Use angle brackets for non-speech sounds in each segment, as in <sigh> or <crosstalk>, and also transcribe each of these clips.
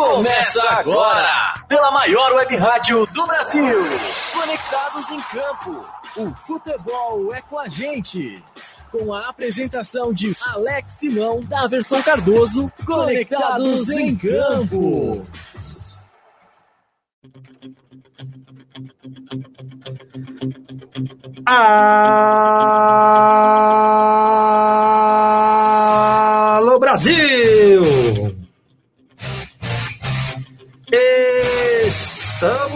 Começa agora, pela maior web rádio do Brasil. Conectados em campo. O futebol é com a gente. Com a apresentação de Alex Simão, da versão Cardoso, Conectados em Campo. Alô Brasil!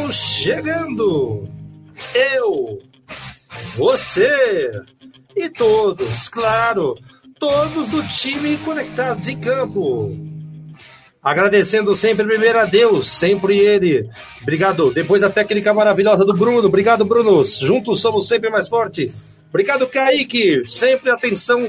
Estamos chegando! Eu, você e todos, claro, todos do time conectados em campo. Agradecendo sempre primeiro a Deus, sempre ele. Obrigado. Depois a técnica maravilhosa do Bruno. Obrigado, Bruno. Juntos somos sempre mais forte. Obrigado, Kaique. Sempre atenção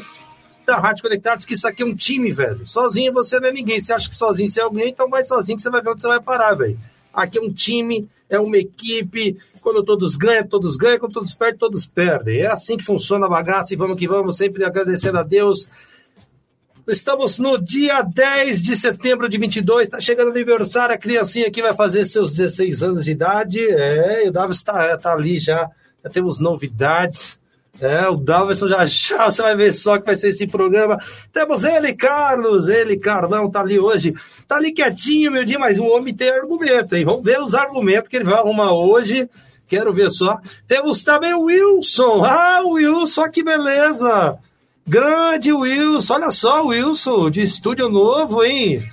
da Rádio Conectados, que isso aqui é um time, velho. Sozinho você não é ninguém. Você acha que sozinho você é alguém, então vai sozinho que você vai ver onde você vai parar, velho. Aqui é um time, é uma equipe. Quando todos ganham, todos ganham. Quando todos perdem, todos perdem. É assim que funciona a bagaça e vamos que vamos, sempre agradecendo a Deus Estamos no dia 10 de setembro de 22, está chegando o aniversário, a criancinha aqui vai fazer seus 16 anos de idade. É, o Davis está tá ali já, já temos novidades. É, o Davidson já já, você vai ver só que vai ser esse programa. Temos ele, Carlos, ele, Carlão, tá ali hoje. Tá ali quietinho, meu dia, mas o homem tem argumento, hein? Vamos ver os argumentos que ele vai arrumar hoje. Quero ver só. Temos também o Wilson. Ah, o Wilson, que beleza! Grande Wilson, olha só, Wilson, de estúdio novo, hein?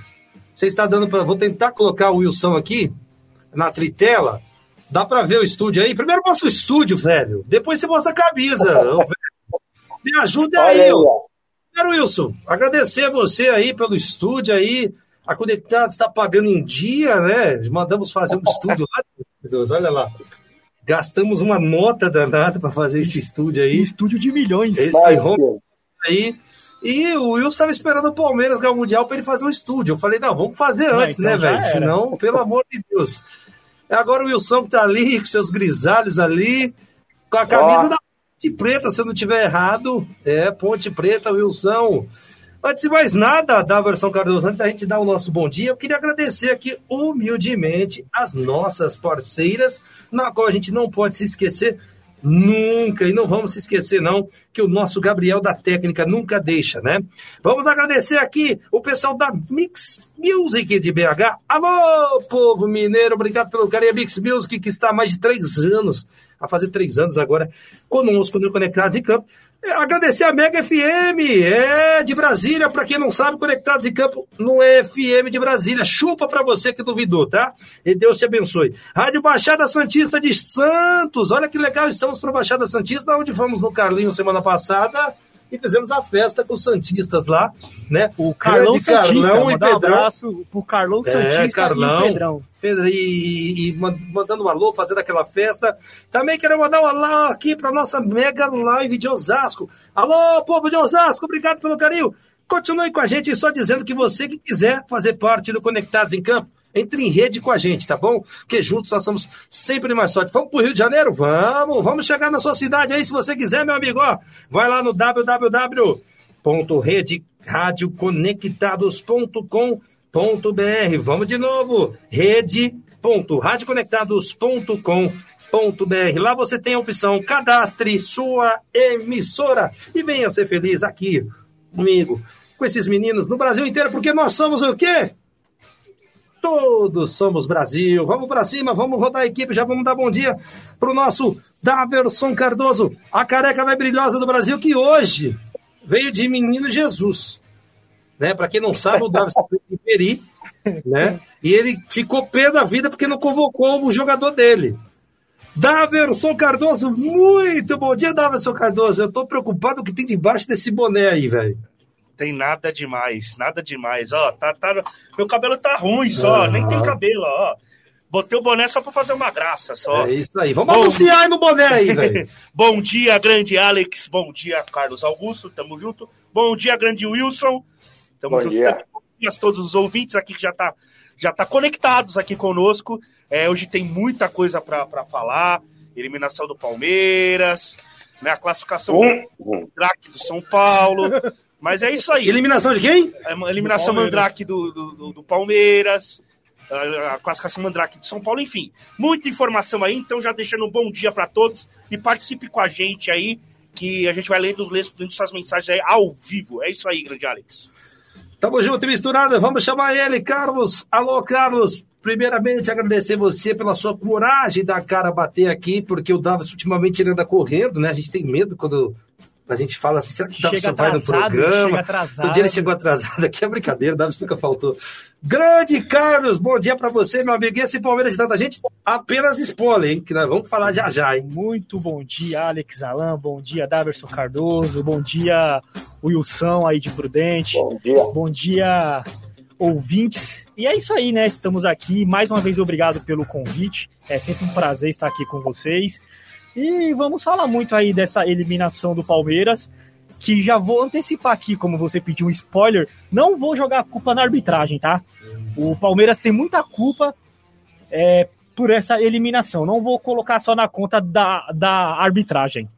Você está dando para. Vou tentar colocar o Wilson aqui na tritela. Dá para ver o estúdio aí? Primeiro mostra o estúdio, velho. Depois você mostra a camisa. Me ajuda aí, ó. Primeiro, Wilson, agradecer a você aí pelo estúdio aí. A Conectados está pagando em dia, né? Mandamos fazer um estúdio lá. Meu Deus, olha lá. Gastamos uma nota danada para fazer esse estúdio aí. Um estúdio de milhões. Esse home aí. E o Wilson estava esperando o Palmeiras ganhar o Mundial para ele fazer um estúdio. Eu falei, não, vamos fazer antes, então né, velho? Senão, pelo amor de Deus. Agora o Wilson que tá ali, com seus grisalhos ali, com a camisa oh. da Ponte Preta, se eu não tiver errado. É, Ponte Preta, Wilson. Antes de mais nada, da versão Cardoso, antes da gente dar o nosso bom dia, eu queria agradecer aqui humildemente as nossas parceiras, na qual a gente não pode se esquecer Nunca, e não vamos se esquecer, não, que o nosso Gabriel da técnica nunca deixa, né? Vamos agradecer aqui o pessoal da Mix Music de BH. Alô, povo mineiro, obrigado pelo carinho. Mix Music, que está há mais de três anos, a fazer três anos agora, conosco no Conectados em Campo. É, agradecer a Mega FM, é de Brasília, para quem não sabe, Conectados em Campo no FM de Brasília. Chupa para você que duvidou, tá? E Deus te abençoe. Rádio Baixada Santista de Santos, olha que legal, estamos para Baixada Santista, onde fomos no Carlinho semana passada e fizemos a festa com os Santistas lá, né? O Carlão Santista, Carlão e Pedrão. Um abraço pro Carlão é, Santista Carlão, e Pedrão. Pedro, e, e, mandando um alô, fazendo aquela festa. Também quero mandar um alô aqui para nossa mega live de Osasco. Alô, povo de Osasco, obrigado pelo carinho. Continue com a gente, só dizendo que você que quiser fazer parte do Conectados em Campo, entre em rede com a gente, tá bom? Porque juntos nós somos sempre mais fortes. Vamos pro Rio de Janeiro? Vamos! Vamos chegar na sua cidade aí, se você quiser, meu amigo. Ó, vai lá no www.rederadioconectados.com.br. Vamos de novo. rede.radioconectados.com.br. Lá você tem a opção cadastre sua emissora e venha ser feliz aqui comigo, com esses meninos no Brasil inteiro, porque nós somos o quê? Todos somos Brasil. Vamos para cima, vamos rodar a equipe, já vamos dar bom dia para o nosso Daverson Cardoso, a careca mais brilhosa do Brasil, que hoje veio de Menino Jesus. Né? Para quem não sabe, o Daverson veio de Peri, né? E ele ficou pé da vida porque não convocou o jogador dele. Daverson Cardoso, muito bom dia, Daverson Cardoso. Eu tô preocupado com o que tem debaixo desse boné aí, velho tem nada demais, nada demais. Ó, tá, tá, meu cabelo tá ruim só, uhum. nem tem cabelo, ó. Botei o boné só para fazer uma graça só. É isso aí. Vamos bom... anunciar no boné aí, <laughs> velho. bom dia, grande Alex. Bom dia, Carlos Augusto. Tamo junto. Bom dia, grande Wilson. Tamo bom junto. Dia. A todos os ouvintes aqui que já tá, já tá conectados aqui conosco. É, hoje tem muita coisa para falar. Eliminação do Palmeiras, né, a classificação uhum. do craque do São Paulo. <laughs> Mas é isso aí. Eliminação de quem? É eliminação Mandrake do, do, do, do, Palmeiras. a classificação Mandrake de São Paulo, enfim. Muita informação aí, então já deixando um bom dia para todos e participe com a gente aí, que a gente vai lendo, lendo suas mensagens aí ao vivo. É isso aí, grande Alex. Tamo junto e misturado, vamos chamar ele, Carlos. Alô, Carlos. Primeiramente, agradecer você pela sua coragem da cara bater aqui, porque o Davis ultimamente ele anda correndo, né? A gente tem medo quando a gente fala assim, será que o Davis vai no programa? Todo dia ele chegou atrasado, aqui é brincadeira, o Davis nunca faltou. Grande Carlos, bom dia para você, meu amigo. E esse Palmeiras de tanta gente, apenas spoiler, hein? Que nós vamos falar já já, hein? Muito bom dia, Alex Alan, bom dia, Daverson Cardoso, bom dia, Wilson aí de Prudente. Bom dia. Bom dia, ouvintes. E é isso aí, né? Estamos aqui. Mais uma vez, obrigado pelo convite. É sempre um prazer estar aqui com vocês. E vamos falar muito aí dessa eliminação do Palmeiras, que já vou antecipar aqui, como você pediu um spoiler, não vou jogar a culpa na arbitragem, tá? O Palmeiras tem muita culpa é, por essa eliminação. Não vou colocar só na conta da, da arbitragem.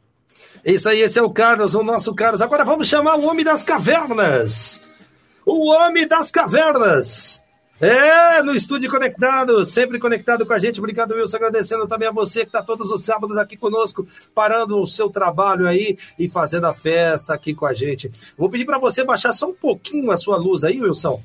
Isso aí, esse é o Carlos, o nosso Carlos. Agora vamos chamar o Homem das Cavernas. O Homem das Cavernas. É, no estúdio conectado, sempre conectado com a gente. Obrigado, Wilson. Agradecendo também a você que está todos os sábados aqui conosco, parando o seu trabalho aí e fazendo a festa aqui com a gente. Vou pedir para você baixar só um pouquinho a sua luz aí, Wilson,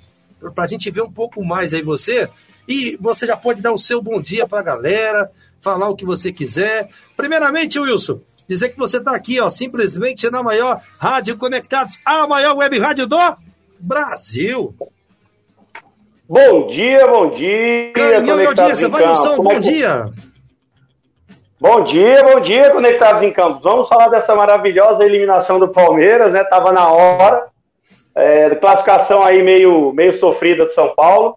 para a gente ver um pouco mais aí você. E você já pode dar o seu bom dia para a galera, falar o que você quiser. Primeiramente, Wilson, dizer que você está aqui, ó, simplesmente na maior Rádio Conectados, a maior web rádio do Brasil. Bom dia, bom dia. Canhão audiência, vai no som, bom é dia. Bom dia, bom dia, Conectados em Campos. Vamos falar dessa maravilhosa eliminação do Palmeiras, né? Tava na hora. É, classificação aí meio, meio sofrida do São Paulo.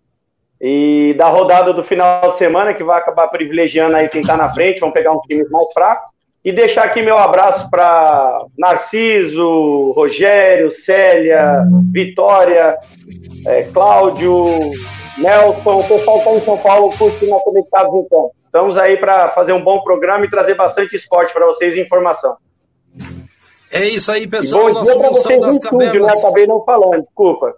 E da rodada do final de semana, que vai acabar privilegiando aí quem tá na frente, vamos pegar uns times mais fracos. E deixar aqui meu abraço para Narciso, Rogério, Célia, Vitória, é, Cláudio, Nelson, o pessoal que está em São Paulo curtindo a Conectados em Campo. Estamos aí para fazer um bom programa e trazer bastante esporte para vocês e informação. É isso aí, pessoal. E bom dia para vocês no estúdio, né? Acabei não falando, desculpa.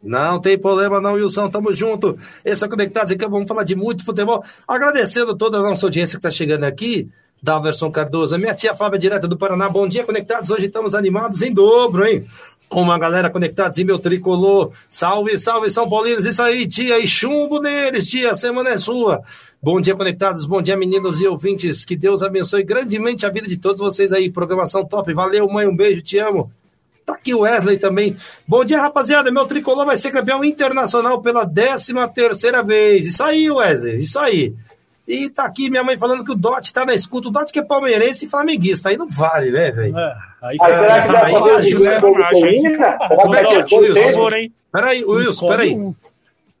Não tem problema não, Wilson, tamo junto. Esse é Conectados em Campo, vamos falar de muito futebol. Agradecendo toda a nossa audiência que está chegando aqui, Dalverson Cardoso, minha tia Fábia, direto do Paraná. Bom dia, Conectados. Hoje estamos animados em dobro, hein? com uma galera conectados em meu tricolor. Salve, salve, São Paulinos. Isso aí, tia. E chumbo neles, tia. A semana é sua. Bom dia, conectados. Bom dia, meninos e ouvintes. Que Deus abençoe grandemente a vida de todos vocês aí. Programação top. Valeu, mãe. Um beijo. Te amo. Tá aqui o Wesley também. Bom dia, rapaziada. Meu tricolor vai ser campeão internacional pela 13 terceira vez. Isso aí, Wesley. Isso aí. E tá aqui minha mãe falando que o Dot tá na escuta. O Dot que é palmeirense e flamenguista. Aí não vale, né, velho? É, aí, aí, será que dessa vez o Como é que é, Wilson? Peraí, Wilson, peraí.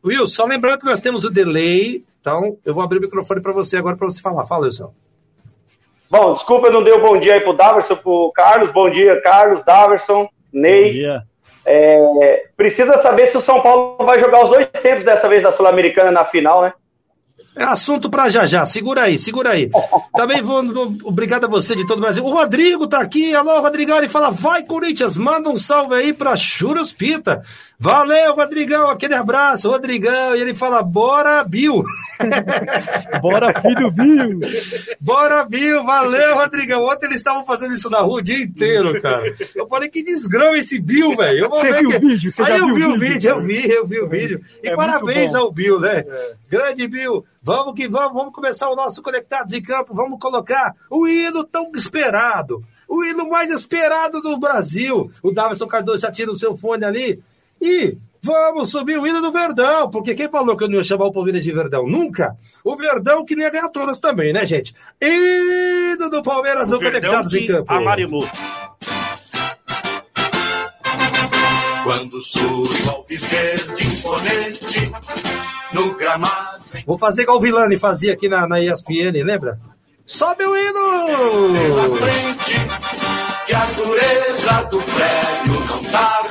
Wilson, só lembrando que nós temos o delay. Então, eu vou abrir o microfone para você agora para você falar. Fala, Wilson. Bom, desculpa, eu não dei o um bom dia aí pro Daverson, pro Carlos. Bom dia, Carlos, Daverson, Ney. Bom dia. É, precisa saber se o São Paulo vai jogar os dois tempos dessa vez da Sul-Americana na final, né? É assunto para já já. Segura aí, segura aí. <laughs> Também vou, Obrigado a você de todo o Brasil. O Rodrigo tá aqui. Alô, Rodrigão. Ele fala: vai, Corinthians, manda um salve aí pra Churros Pita. Valeu, Rodrigão. Aquele abraço, Rodrigão. E ele fala: bora, Bill. <laughs> bora, filho Bill. Bora, Bill. Valeu, Rodrigão. Ontem eles estavam fazendo isso na rua o dia inteiro, cara. Eu falei: que desgrama esse Bill, velho. Você viu que... o vídeo? Você aí eu vi o vídeo, eu vi, eu vi o vídeo. E é parabéns ao Bill, né? É. Grande Bill. Vamos que vamos, vamos começar o nosso Conectados em Campo, vamos colocar o hino tão esperado, o hino mais esperado do Brasil. O Davidson Cardoso já tira o seu fone ali e vamos subir o hino do Verdão, porque quem falou que eu não ia chamar o Palmeiras de Verdão? Nunca. O Verdão que nem ia ganhar todas também, né, gente? Hino do Palmeiras no Conectados em Campo. Amarelou. Quando surge ao viver de imponente no gramado Vou fazer igual o Vilani fazia aqui na, na ESPN, lembra? Sobe o hino! Pela frente, que a dureza do prédio não.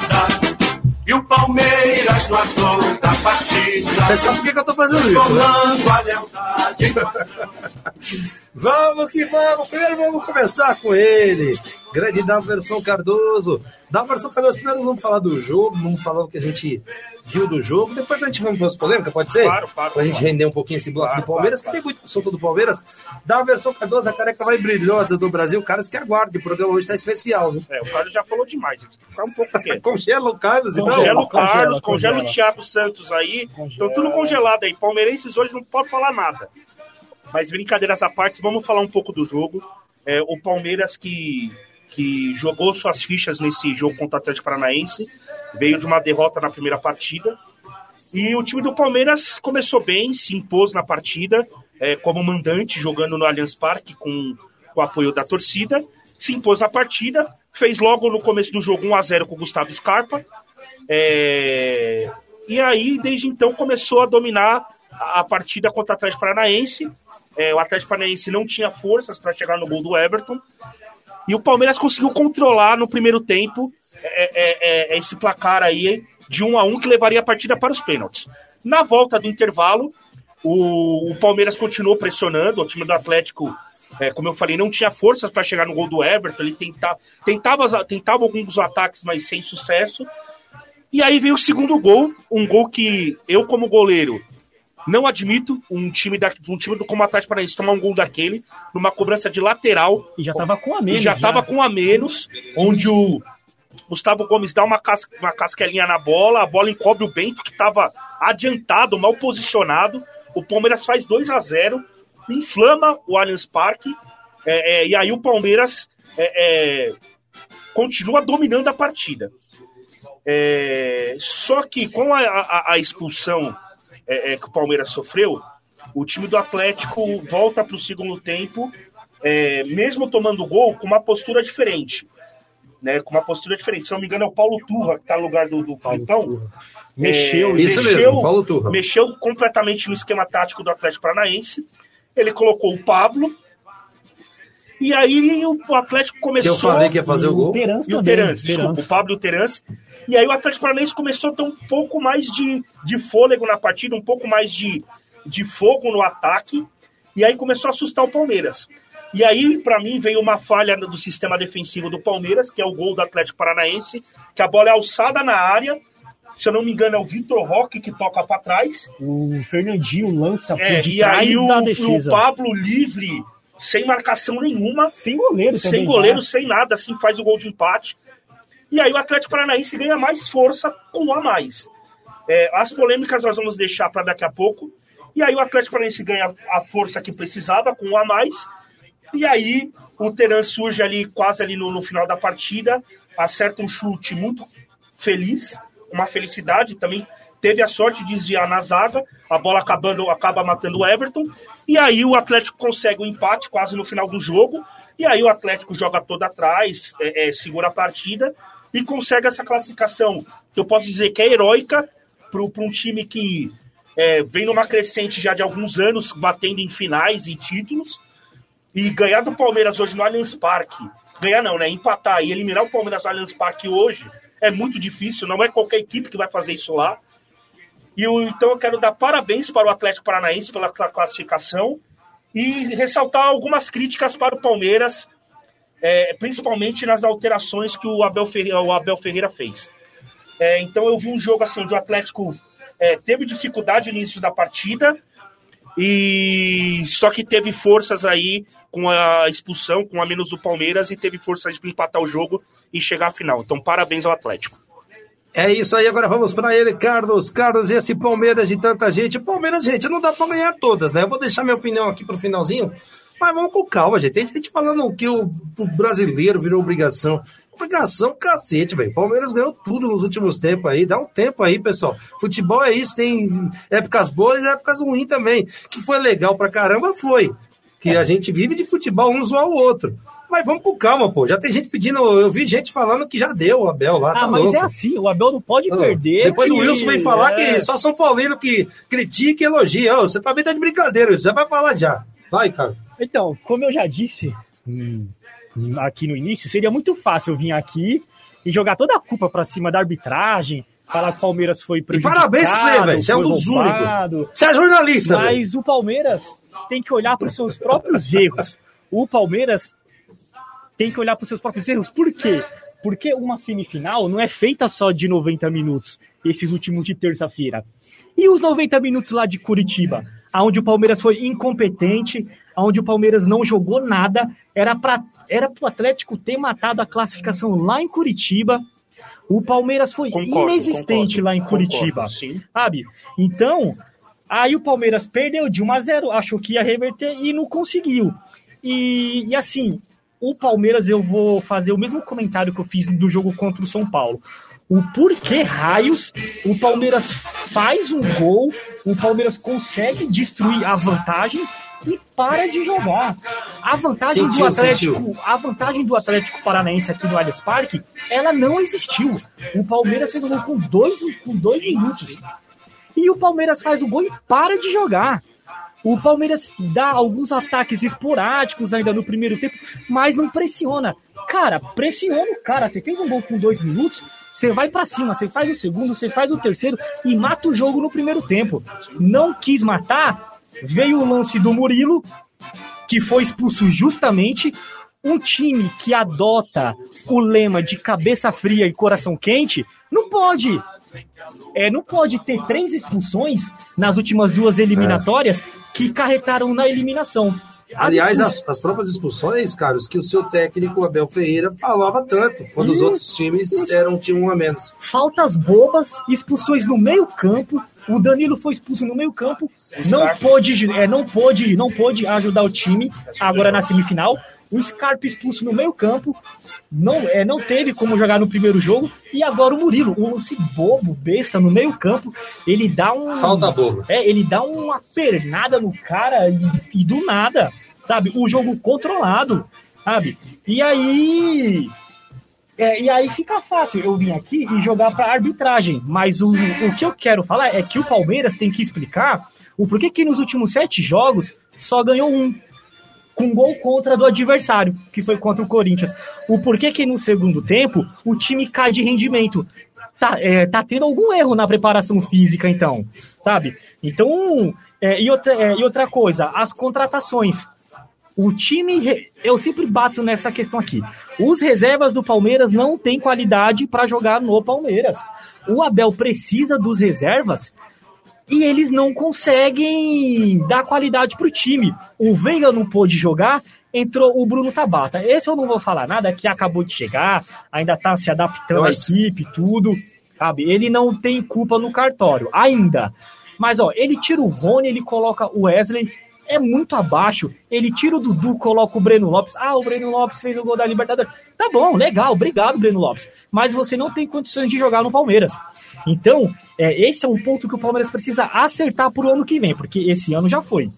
E o Palmeiras no ator da partida. Você sabe por que, que eu tô fazendo isso? Né? a lealdade. <laughs> vamos que vamos! Primeiro vamos começar com ele. Grande Daverson Cardoso. Daverson Cardoso, primeiro vamos falar do jogo, vamos falar o que a gente viu do jogo. Depois a gente vamos para as polêmicas, pode ser? Claro, claro. Pra gente claro. render um pouquinho esse bloco Claro, do Palmeiras, claro, que tem muito assunto do Palmeiras. Da versão Cardoso, a careca vai brilhosa do Brasil. Caras que aguardem, o programa hoje tá especial, viu? É, o Carlos já falou demais. Ficar um pouco quieto. <laughs> Congela o Carlos, então. Congela o Congela, Carlos, congela. congela o Thiago Santos aí. Estão tudo congelado aí. Palmeirenses hoje não pode falar nada. Mas brincadeiras à parte, vamos falar um pouco do jogo. É, o Palmeiras que, que jogou suas fichas nesse jogo contra o Atlético Paranaense veio de uma derrota na primeira partida. E o time do Palmeiras começou bem, se impôs na partida, é, como mandante, jogando no Allianz Parque com, com o apoio da torcida. Se impôs na partida, fez logo no começo do jogo 1 a 0 com o Gustavo Scarpa. É, e aí, desde então, começou a dominar a, partida contra o Atlético Paranaense. É, o Atlético Paranaense não tinha forças para chegar no gol do Everton. E o Palmeiras conseguiu controlar no primeiro tempo é, é, é, esse placar aí de 1 a 1 que levaria a partida para os pênaltis. Na volta do intervalo, o, o Palmeiras continuou pressionando, o time do Atlético, é, como eu falei, não tinha forças para chegar no gol do Everton, ele tentava, tentava, tentava alguns ataques, mas sem sucesso. E aí veio o segundo gol, um gol que eu, como goleiro, não admito um time, da, um time do como Atlético Paranaense tomar um gol daquele, numa cobrança de lateral, E já tava com a menos. já estava com um a menos, onde o Gustavo Gomes dá uma, cas uma casquelinha na bola, a bola encobre o Bento, que estava adiantado, mal posicionado. O Palmeiras faz 2 a 0 inflama o Allianz Parque, é, é, e aí o Palmeiras é, é, continua dominando a partida. É, só que com a, a- a expulsão é, é, que o Palmeiras sofreu, o time do Atlético volta para o segundo tempo, é, mesmo tomando gol, com uma postura diferente. Né, com uma postura diferente. Se não me engano, é o Paulo Turra, que está no lugar do, do Filipão. Mexeu, É, Isso mexeu, mesmo, Paulo Turra. Mexeu completamente no esquema tático do Atlético Paranaense. Ele colocou o Pablo. E aí o Atlético começou. eu falei que ia fazer o gol. Terence E o Terence, desculpa, Terence. o Pablo e o Terence. E aí o Atlético Paranaense começou a ter um pouco mais de, de fôlego na partida, um pouco mais de, de fogo no ataque. E aí começou a assustar o Palmeiras. E aí, para mim, veio uma falha do sistema defensivo do Palmeiras, que é o gol do Atlético Paranaense, que a bola é alçada na área. Se eu não me engano, é o Vitor Roque que toca para trás. O Fernandinho lança por É, de e trás aí o, da o defesa. Pablo livre, sem marcação nenhuma, Sem goleiro também. sem goleiro, tá? sem nada, assim faz o gol de empate. E aí o Atlético Paranaense ganha mais força com um a mais. É, as polêmicas nós vamos deixar para daqui a pouco. E aí o Atlético Paranaense ganha a força que precisava com um a mais. E aí o Teran surge ali quase ali no, no final da partida, acerta um chute muito feliz, uma felicidade também. Teve a sorte de desviar na zaga, a bola acabando, acaba matando o Everton. E aí o Atlético consegue o empate quase no final do jogo. E aí o Atlético joga todo atrás, é, é, segura a partida e consegue essa classificação, que eu posso dizer que é heróica para um time que é, vem numa crescente já de alguns anos, batendo em finais e títulos. E ganhar do Palmeiras hoje no Allianz Parque, ganhar não, né? Empatar e eliminar o Palmeiras no Allianz Parque hoje é muito difícil, não é qualquer equipe que vai fazer isso lá. E eu, então eu quero dar parabéns para o Atlético Paranaense pela cla- classificação e ressaltar algumas críticas para o Palmeiras, é, principalmente nas alterações que o Abel Ferreira, o Abel Ferreira fez. É, então eu vi um jogo assim onde o Atlético é, teve dificuldade no início da partida e só que teve forças aí com a expulsão, com a menos do Palmeiras e teve forças de empatar o jogo e chegar à final. Então parabéns ao Atlético. É isso aí, agora vamos para ele, Carlos. Carlos, e esse Palmeiras de tanta gente. Palmeiras, gente, não dá para ganhar todas, né? Eu vou deixar minha opinião aqui pro finalzinho, mas vamos com calma, gente. Tem gente falando que o, o brasileiro virou obrigação. Obrigação, cacete, velho. Palmeiras ganhou tudo nos últimos tempos aí. Dá um tempo aí, pessoal. Futebol é isso, tem épocas boas e épocas ruins também. Que foi legal pra caramba, foi. Que a gente vive de futebol, um zoar o outro. Mas vamos com calma, pô. Já tem gente pedindo. Eu vi gente falando que já deu o Abel lá. Ah, tá mas louco. é assim, o Abel não pode perder. Depois o que- Wilson vem falar é. que só São Paulino que critica e elogia. Ô, você também tá de brincadeira, já vai falar já. Vai, cara. Então, como eu já disse hum, hum, aqui no início, seria muito fácil eu vir aqui e jogar toda a culpa pra cima da arbitragem, falar que o Palmeiras foi E prejudicado. parabéns pra você, velho. Você é um dos únicos. Você é jornalista. Mas o Palmeiras tem que olhar para os seus próprios erros. O Palmeiras tem que olhar para os seus próprios erros. Por quê? Porque uma semifinal não é feita só de 90 minutos. esses últimos de terça-feira. E os 90 minutos lá de Curitiba, onde o Palmeiras foi incompetente, onde o Palmeiras não jogou nada, era para era o Atlético ter matado a classificação lá em Curitiba. O Palmeiras foi concordo, inexistente concordo, lá em Curitiba, concordo, sabe? Então, aí o Palmeiras perdeu de 1 a 0, achou que ia reverter e não conseguiu. E, e assim, o Palmeiras eu vou fazer o mesmo comentário que eu fiz do jogo contra o São Paulo o porquê raios o Palmeiras faz um gol, o Palmeiras consegue destruir a vantagem e para de jogar. A vantagem sentiu, do Atlético, sentiu. a vantagem do Atlético Paranaense aqui no Allianz Parque, ela não existiu. O Palmeiras fez um gol com dois, com dois minutos. E o Palmeiras faz o gol e para de jogar. O Palmeiras dá alguns ataques esporádicos ainda no primeiro tempo, mas não pressiona. Cara, pressiona o cara. Você fez um gol com dois minutos, você vai para cima, você faz o segundo, você faz o terceiro e mata o jogo no primeiro tempo. Não quis matar, veio o lance do Murilo, que foi expulso justamente. Um time que adota o lema de cabeça fria e coração quente não pode. É, não pode ter três expulsões nas últimas duas eliminatórias é. Que carretaram na eliminação. Aliás, as, as, próprias expulsões, Carlos, que o seu técnico Abel Ferreira falava tanto, quando os outros times eram tinham um a menos. Faltas bobas, expulsões no meio-campo. O Danilo foi expulso no meio-campo, não pôde, é, não pôde, não pôde ajudar o time agora na semifinal. O Scarpa expulso no meio-campo, não, é, não teve como jogar no primeiro jogo. E agora o Murilo, um lance bobo, besta, no meio-campo, ele dá um. Falta boba. É, ele dá uma pernada no cara e, e do nada sabe? O jogo controlado, sabe? E aí. É, e aí fica fácil eu vir aqui e jogar para arbitragem. Mas o, o que eu quero falar é que o Palmeiras tem que explicar o porquê que nos últimos sete jogos só ganhou um. Com gol contra do adversário, que foi contra o Corinthians. O porquê que no segundo tempo o time cai de rendimento. Tá, é, tá tendo algum erro na preparação física, então, sabe? Então, é, e, outra, é, e outra coisa, as contratações. O time, eu sempre bato nessa questão aqui. Os reservas do Palmeiras não têm qualidade para jogar no Palmeiras. O Abel precisa dos reservas e eles não conseguem dar qualidade para o time. O Veiga não pôde jogar, entrou o Bruno Tabata. Esse eu não vou falar nada, que acabou de chegar, ainda está se adaptando Nossa. à equipe, tudo, sabe? Ele não tem culpa no cartório, ainda. Mas, ó, ele tira o Rony, ele coloca o Wesley, é muito abaixo. Ele tira o Dudu, coloca o Breno Lopes. Ah, o Breno Lopes fez o gol da Libertadores. Tá bom, legal, obrigado, Breno Lopes. Mas você não tem condições de jogar no Palmeiras. Então, é, esse é um ponto que o Palmeiras precisa acertar para o ano que vem, porque esse ano já foi.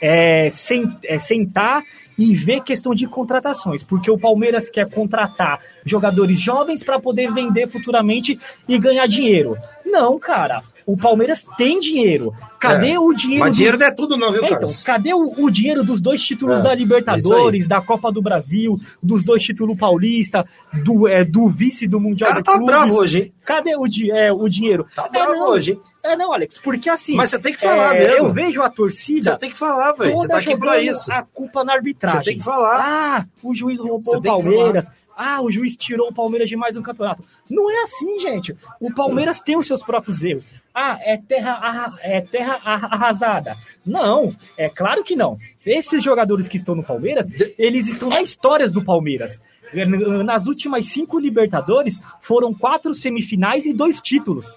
É, sem, é sentar e ver questão de contratações, porque o Palmeiras quer contratar jogadores jovens para poder vender futuramente e ganhar dinheiro. Não, cara. O Palmeiras tem dinheiro. Cadê é. o dinheiro? Mas dinheiro não é tudo, não, viu, é, então, cadê o, o, dinheiro dos dois títulos é, da Libertadores, da Copa do Brasil, dos dois títulos paulista, do, é, do vice do Mundial o cara tá bravo hoje, hein? Cadê o, é, o dinheiro? Tá bravo não, hoje, hein? É, não, Alex, porque assim. Mas você tem que falar é, mesmo. Eu vejo a torcida. Você tem que falar, velho. Você tá aqui pra isso. A culpa na arbitragem. Você tem que falar. Ah, o juiz roubou o Palmeiras. Ah, o juiz tirou o Palmeiras de mais um campeonato. Não é assim, gente. O Palmeiras tem os seus próprios erros. Ah, é terra, é terra arrasada. Não, é claro que não. Esses jogadores que estão no Palmeiras, eles estão na história do Palmeiras. Nas últimas cinco Libertadores, foram quatro semifinais e dois títulos.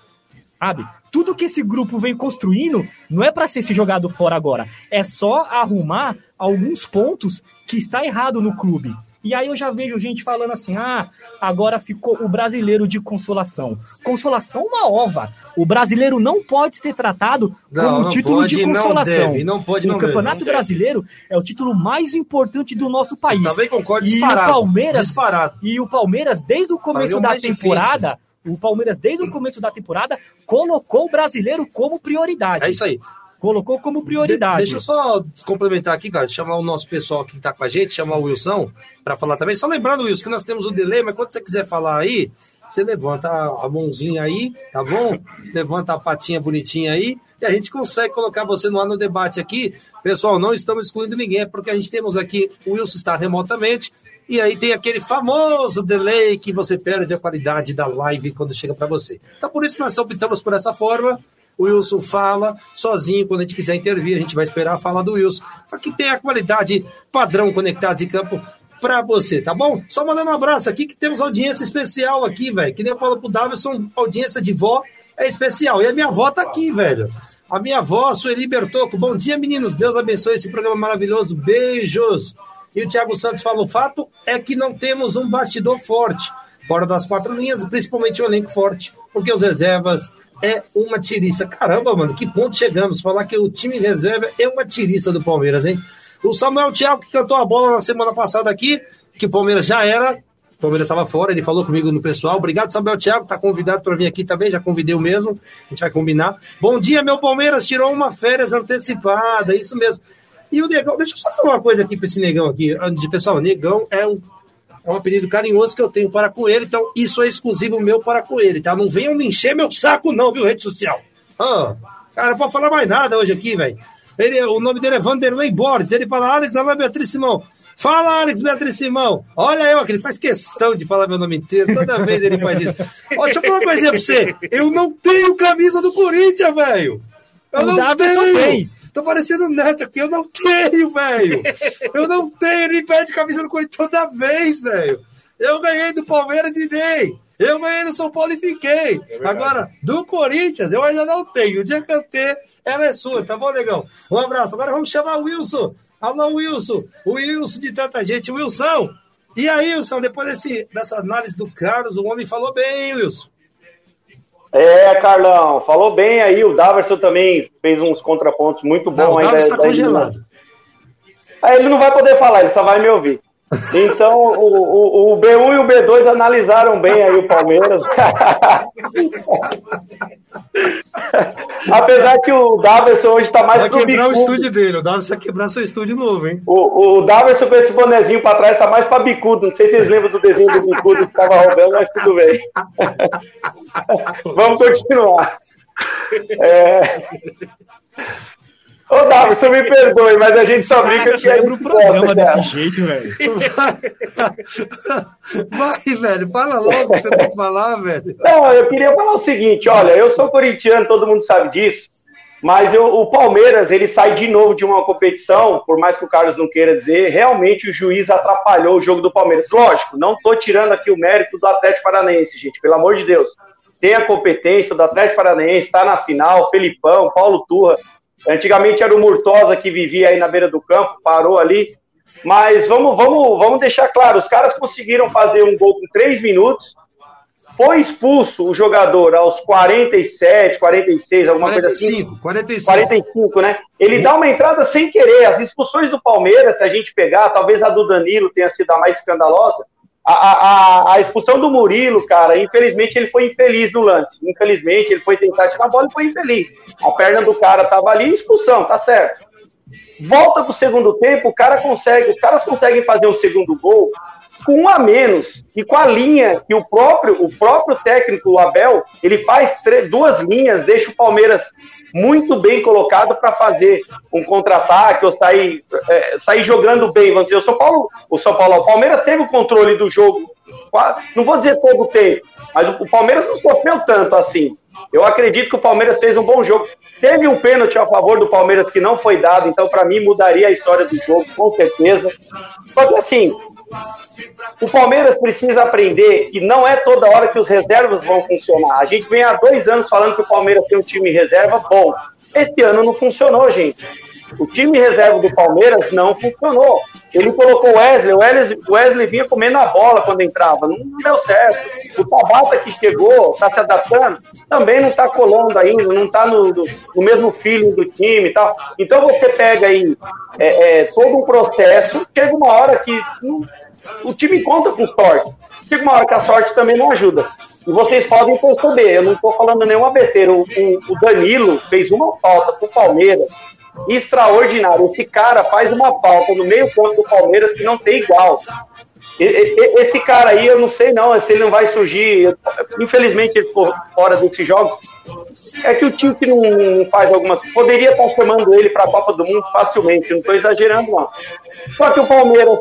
Sabe? Tudo que esse grupo vem construindo não é para ser se jogado fora agora. É só arrumar alguns pontos que está errado no clube. E aí eu já vejo gente falando assim: ah, agora ficou o brasileiro de consolação. Consolação é uma ova. O brasileiro não pode ser tratado não, como título pode, de consolação. Não deve, não pode, não o Campeonato deve, Brasileiro é o título mais importante do nosso país. Eu também concordo, disparado. E o Palmeiras, disparado. E o Palmeiras, desde o começo da temporada, difícil. o Palmeiras, desde o começo da temporada, colocou o brasileiro como prioridade. É isso aí colocou como prioridade. De, deixa eu só complementar aqui, cara, chamar o nosso pessoal que está com a gente, chamar o Wilson para falar também. Só lembrando, Wilson, que nós temos o delay, mas quando você quiser falar aí, você levanta a mãozinha aí, tá bom? Levanta a patinha bonitinha aí e a gente consegue colocar você no ar no debate aqui. Pessoal, não estamos excluindo ninguém, é porque a gente temos aqui, o Wilson está remotamente, e aí tem aquele famoso delay que você perde a qualidade da live quando chega para você. Então por isso nós optamos por essa forma. O Wilson fala sozinho, quando a gente quiser intervir, a gente vai esperar a fala do Wilson, para que tenha a qualidade padrão conectados em campo para você, tá bom? Só mandando um abraço aqui que temos audiência especial aqui, velho. Que nem eu falo pro Davidson, audiência de vó é especial. E a minha avó tá aqui, velho. A minha avó, Sueli Bertoco. Bom dia, meninos. Deus abençoe esse programa maravilhoso. Beijos. E o Thiago Santos fala: o fato é que não temos um bastidor forte, fora das quatro linhas, principalmente um elenco forte, porque os reservas é uma tiriça. Caramba, mano, que ponto chegamos? Falar que o time reserva é uma tiriça do Palmeiras, hein? O Samuel Thiago, que cantou a bola na semana passada aqui, que o Palmeiras já era o Palmeiras estava fora, ele falou comigo no pessoal. Obrigado, Samuel Thiago, está convidado para vir aqui também, já convidei o mesmo, a gente vai combinar. Bom dia, meu Palmeiras tirou uma férias antecipada, isso mesmo. E o Negão, deixa eu só falar uma coisa aqui para esse Negão aqui, pessoal, Negão é um, é um apelido carinhoso que eu tenho para com ele, então isso é exclusivo meu para com ele, tá? Não venham me encher meu saco não, viu, rede social. Ah, cara, não pode falar mais nada hoje aqui, velho. Ele, o nome dele é Vanderlei Borges, ele fala Alex Alain Beatriz Simão. Fala, Alex Beatriz Simão. Olha eu, que ele faz questão de falar meu nome inteiro. Toda vez ele faz isso. Ó, deixa eu falar uma coisinha pra você. Eu não tenho camisa do Corinthians, velho. Eu não, tenho. Tem. Tô parecendo neto aqui. Eu não tenho, velho. Eu não tenho. Ele pede camisa do Corinthians toda vez, velho. Eu ganhei do Palmeiras e dei. Eu ganhei do São Paulo e fiquei. É Agora, do Corinthians, eu ainda não tenho. O dia que eu ter, ela é sua, tá bom, negão? Um abraço. Agora vamos chamar o Wilson. Alô, Wilson. O Wilson de tanta gente. Wilson. E aí, Wilson, depois desse, dessa análise do Carlos, o homem falou bem, Wilson. É, Carlão, falou bem aí. O Daverson também fez uns contrapontos muito bons. Não, o Daverson está congelado. Aí ele não vai poder falar, ele só vai me ouvir. Então, o, o, o, B1 e o B2 analisaram bem aí o Palmeiras. Apesar que o Daverson hoje está mais vai pro quebrar bicudo. o estúdio dele, o Daverson vai quebrar seu estúdio novo, hein? O, o Daverson com esse bonezinho para trás está mais para bicudo. Não sei se vocês lembram do desenho do bicudo que estava roubando, mas tudo bem. <laughs> Vamos continuar. É... Ô, Davi, você me perdoe, mas a gente só brinca que é pro programa gosta, desse jeito, velho. Vai, <laughs> velho, fala logo o que você tem que falar, velho. Não, eu queria falar o seguinte, olha, eu sou corintiano, todo mundo sabe disso, mas eu, o Palmeiras, ele sai de novo de uma competição, por mais que o Carlos não queira dizer, realmente o juiz atrapalhou o jogo do Palmeiras. Lógico, não tô tirando aqui o mérito do Atlético Paranaense, gente, pelo amor de Deus. Tem a competência do Atlético Paranaense, está na final, Felipão, Paulo Turra, Antigamente era o Murtosa que vivia aí na beira do campo, parou ali. Mas vamos, vamos, vamos deixar claro: os caras conseguiram fazer um gol com três minutos. Foi expulso o jogador aos 47, 46, alguma 45, coisa assim. 45. 45, né? Ele dá uma entrada sem querer. As expulsões do Palmeiras, se a gente pegar, talvez a do Danilo tenha sido a mais escandalosa. A, a, a, expulsão do Murilo, cara, infelizmente ele foi infeliz no lance. Infelizmente, ele foi tentar tirar a bola e foi infeliz. A perna do cara tava ali, expulsão, tá certo. Volta pro segundo tempo, o cara consegue, os caras conseguem fazer um segundo gol com um a menos e com a linha que o próprio, o próprio técnico, o Abel, ele faz duas linhas, deixa o Palmeiras muito bem colocado para fazer um contra-ataque ou sair, é, sair jogando bem. Vamos dizer, o São Paulo, o São Paulo, o Palmeiras teve o controle do jogo, não vou dizer todo o tempo, mas o Palmeiras não sofreu tanto assim. Eu acredito que o Palmeiras fez um bom jogo. Teve um pênalti a favor do Palmeiras que não foi dado, então para mim mudaria a história do jogo, com certeza. Só que assim, o Palmeiras precisa aprender que não é toda hora que os reservas vão funcionar. A gente vem há dois anos falando que o Palmeiras tem um time reserva bom. Esse ano não funcionou, gente. O time reserva do Palmeiras não funcionou. Ele colocou o Wesley, o Wesley, Wesley vinha comendo a bola quando entrava, não, não deu certo. O Tabata que chegou, está se adaptando, também não está colando ainda, não está no, no, mesmo feeling do time e tal. Então você pega aí é, é, todo um processo, chega uma hora que o time conta com sorte. Chega uma hora que a sorte também não ajuda. E vocês podem perceber, eu não estou falando nenhuma besteira. O, o, Danilo fez uma falta pro Palmeiras extraordinário. Esse cara faz uma falta no meio campo do Palmeiras que não tem igual. Esse cara aí, eu não sei não, se ele não vai surgir. Infelizmente ele ficou fora desse jogo, É que o time que não faz algumas. Poderia estar chamando ele para a Copa do Mundo facilmente, não estou exagerando, não. Só que o Palmeiras,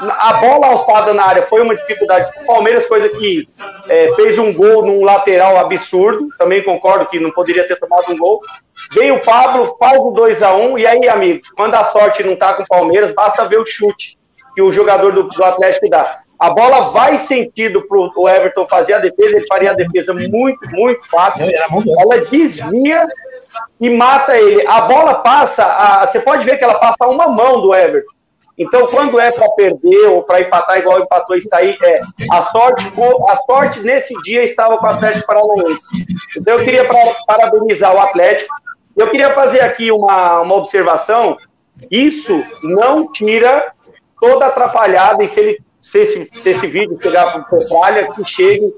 a bola alçada na área foi uma dificuldade o Palmeiras, coisa que é, fez um gol num lateral absurdo. Também concordo que não poderia ter tomado um gol. Vem o Pablo, faz o 2 a 1 e aí, amigo, quando a sorte não tá com o Palmeiras, basta ver o chute que o jogador do, do Atlético dá. A bola vai sentido para o Everton fazer a defesa, ele faria a defesa muito, muito fácil. Ela desvia e mata ele. A bola passa, a, você pode ver que ela passa uma mão do Everton. Então, quando é para perder ou para empatar, igual empatou, está aí, é, a sorte, a sorte nesse dia estava com o Atlético Paranaense. Então, eu queria parabenizar o Atlético. Eu queria fazer aqui uma, uma observação. Isso não tira toda atrapalhada, e se ele se esse, se esse vídeo chegar para o Petralha, que chegue,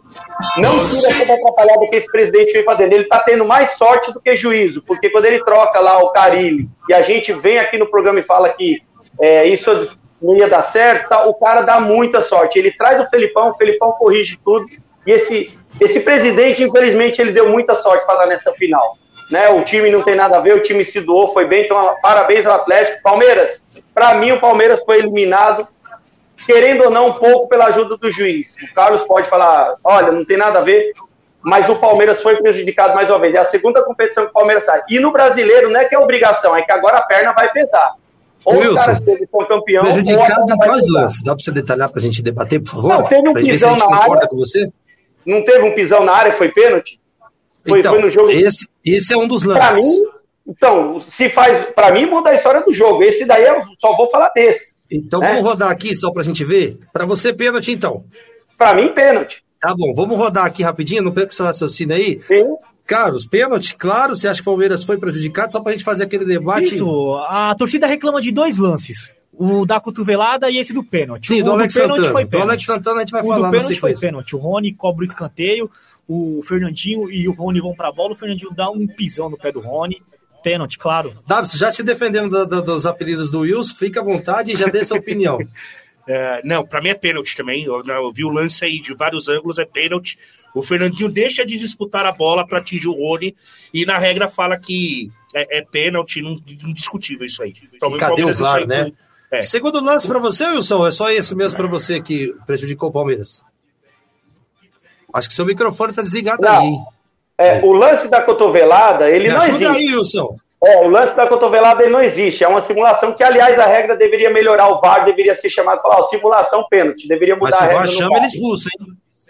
não tira toda atrapalhada que esse presidente vem fazendo. Ele está tendo mais sorte do que juízo, porque quando ele troca lá o Carilli e a gente vem aqui no programa e fala que é, isso não ia dar certo, tá, o cara dá muita sorte. Ele traz o Felipão, o Felipão corrige tudo, e esse, esse presidente, infelizmente, ele deu muita sorte para dar nessa final. Né? O time não tem nada a ver, o time se doou, foi bem, então parabéns ao Atlético. Palmeiras, para mim o Palmeiras foi eliminado querendo ou não, um pouco pela ajuda do juiz. O Carlos pode falar, olha, não tem nada a ver, mas o Palmeiras foi prejudicado mais uma vez. É a segunda competição que o Palmeiras sai. E no brasileiro não é que é obrigação, é que agora a perna vai pesar. Ou Wilson, os caras são campeão. Prejudicado em quais lances? Dá para você detalhar para a gente debater, por favor? Não, teve um pisão na área. Com você? Não teve um pisão na área que foi pênalti? Foi, então, foi no jogo. Esse, esse é um dos lances. Para mim, então, se faz. Para mim, muda a história do jogo. Esse daí eu só vou falar desse. Então é. vamos rodar aqui só para a gente ver. Para você, pênalti, então. Para mim, pênalti. Tá bom, vamos rodar aqui rapidinho, não perca o seu raciocínio aí. Sim. Carlos, pênalti, claro, você acha que o Palmeiras foi prejudicado? Só para a gente fazer aquele debate. Isso, a torcida reclama de dois lances. O da cotovelada e esse do pênalti. Sim, o do Alex Santana. Foi pênalti. Do Alex Santana a gente vai o falar do pênalti foi pênalti. O Rony cobra o escanteio, o Fernandinho e o Rony vão para a bola, o Fernandinho dá um pisão no pé do Rony pênalti, claro. Davi, já se defendendo do, do, dos apelidos do Wilson, fica à vontade e já dê sua opinião. <laughs> É, não, para mim é pênalti também. Eu, eu, vi o lance aí de vários ângulos, é pênalti. O Fernandinho deixa de disputar a bola para atingir o Rony e na regra fala que é, é pênalti, não, indiscutível isso aí. Então, cadê o VAR, né? É. Segundo lance para você, Wilson, é só esse mesmo para você que prejudicou o Palmeiras? Acho que seu microfone está desligado não. aí. É, o lance da cotovelada, ele Me não existe. Aí, Wilson. É, o lance da cotovelada ele não existe. É uma simulação que, aliás, a regra deveria melhorar. O VAR deveria ser chamado falar, simulação pênalti. Deveria mudar Mas a regra. Mas o VAR chama, ele expulsa, hein?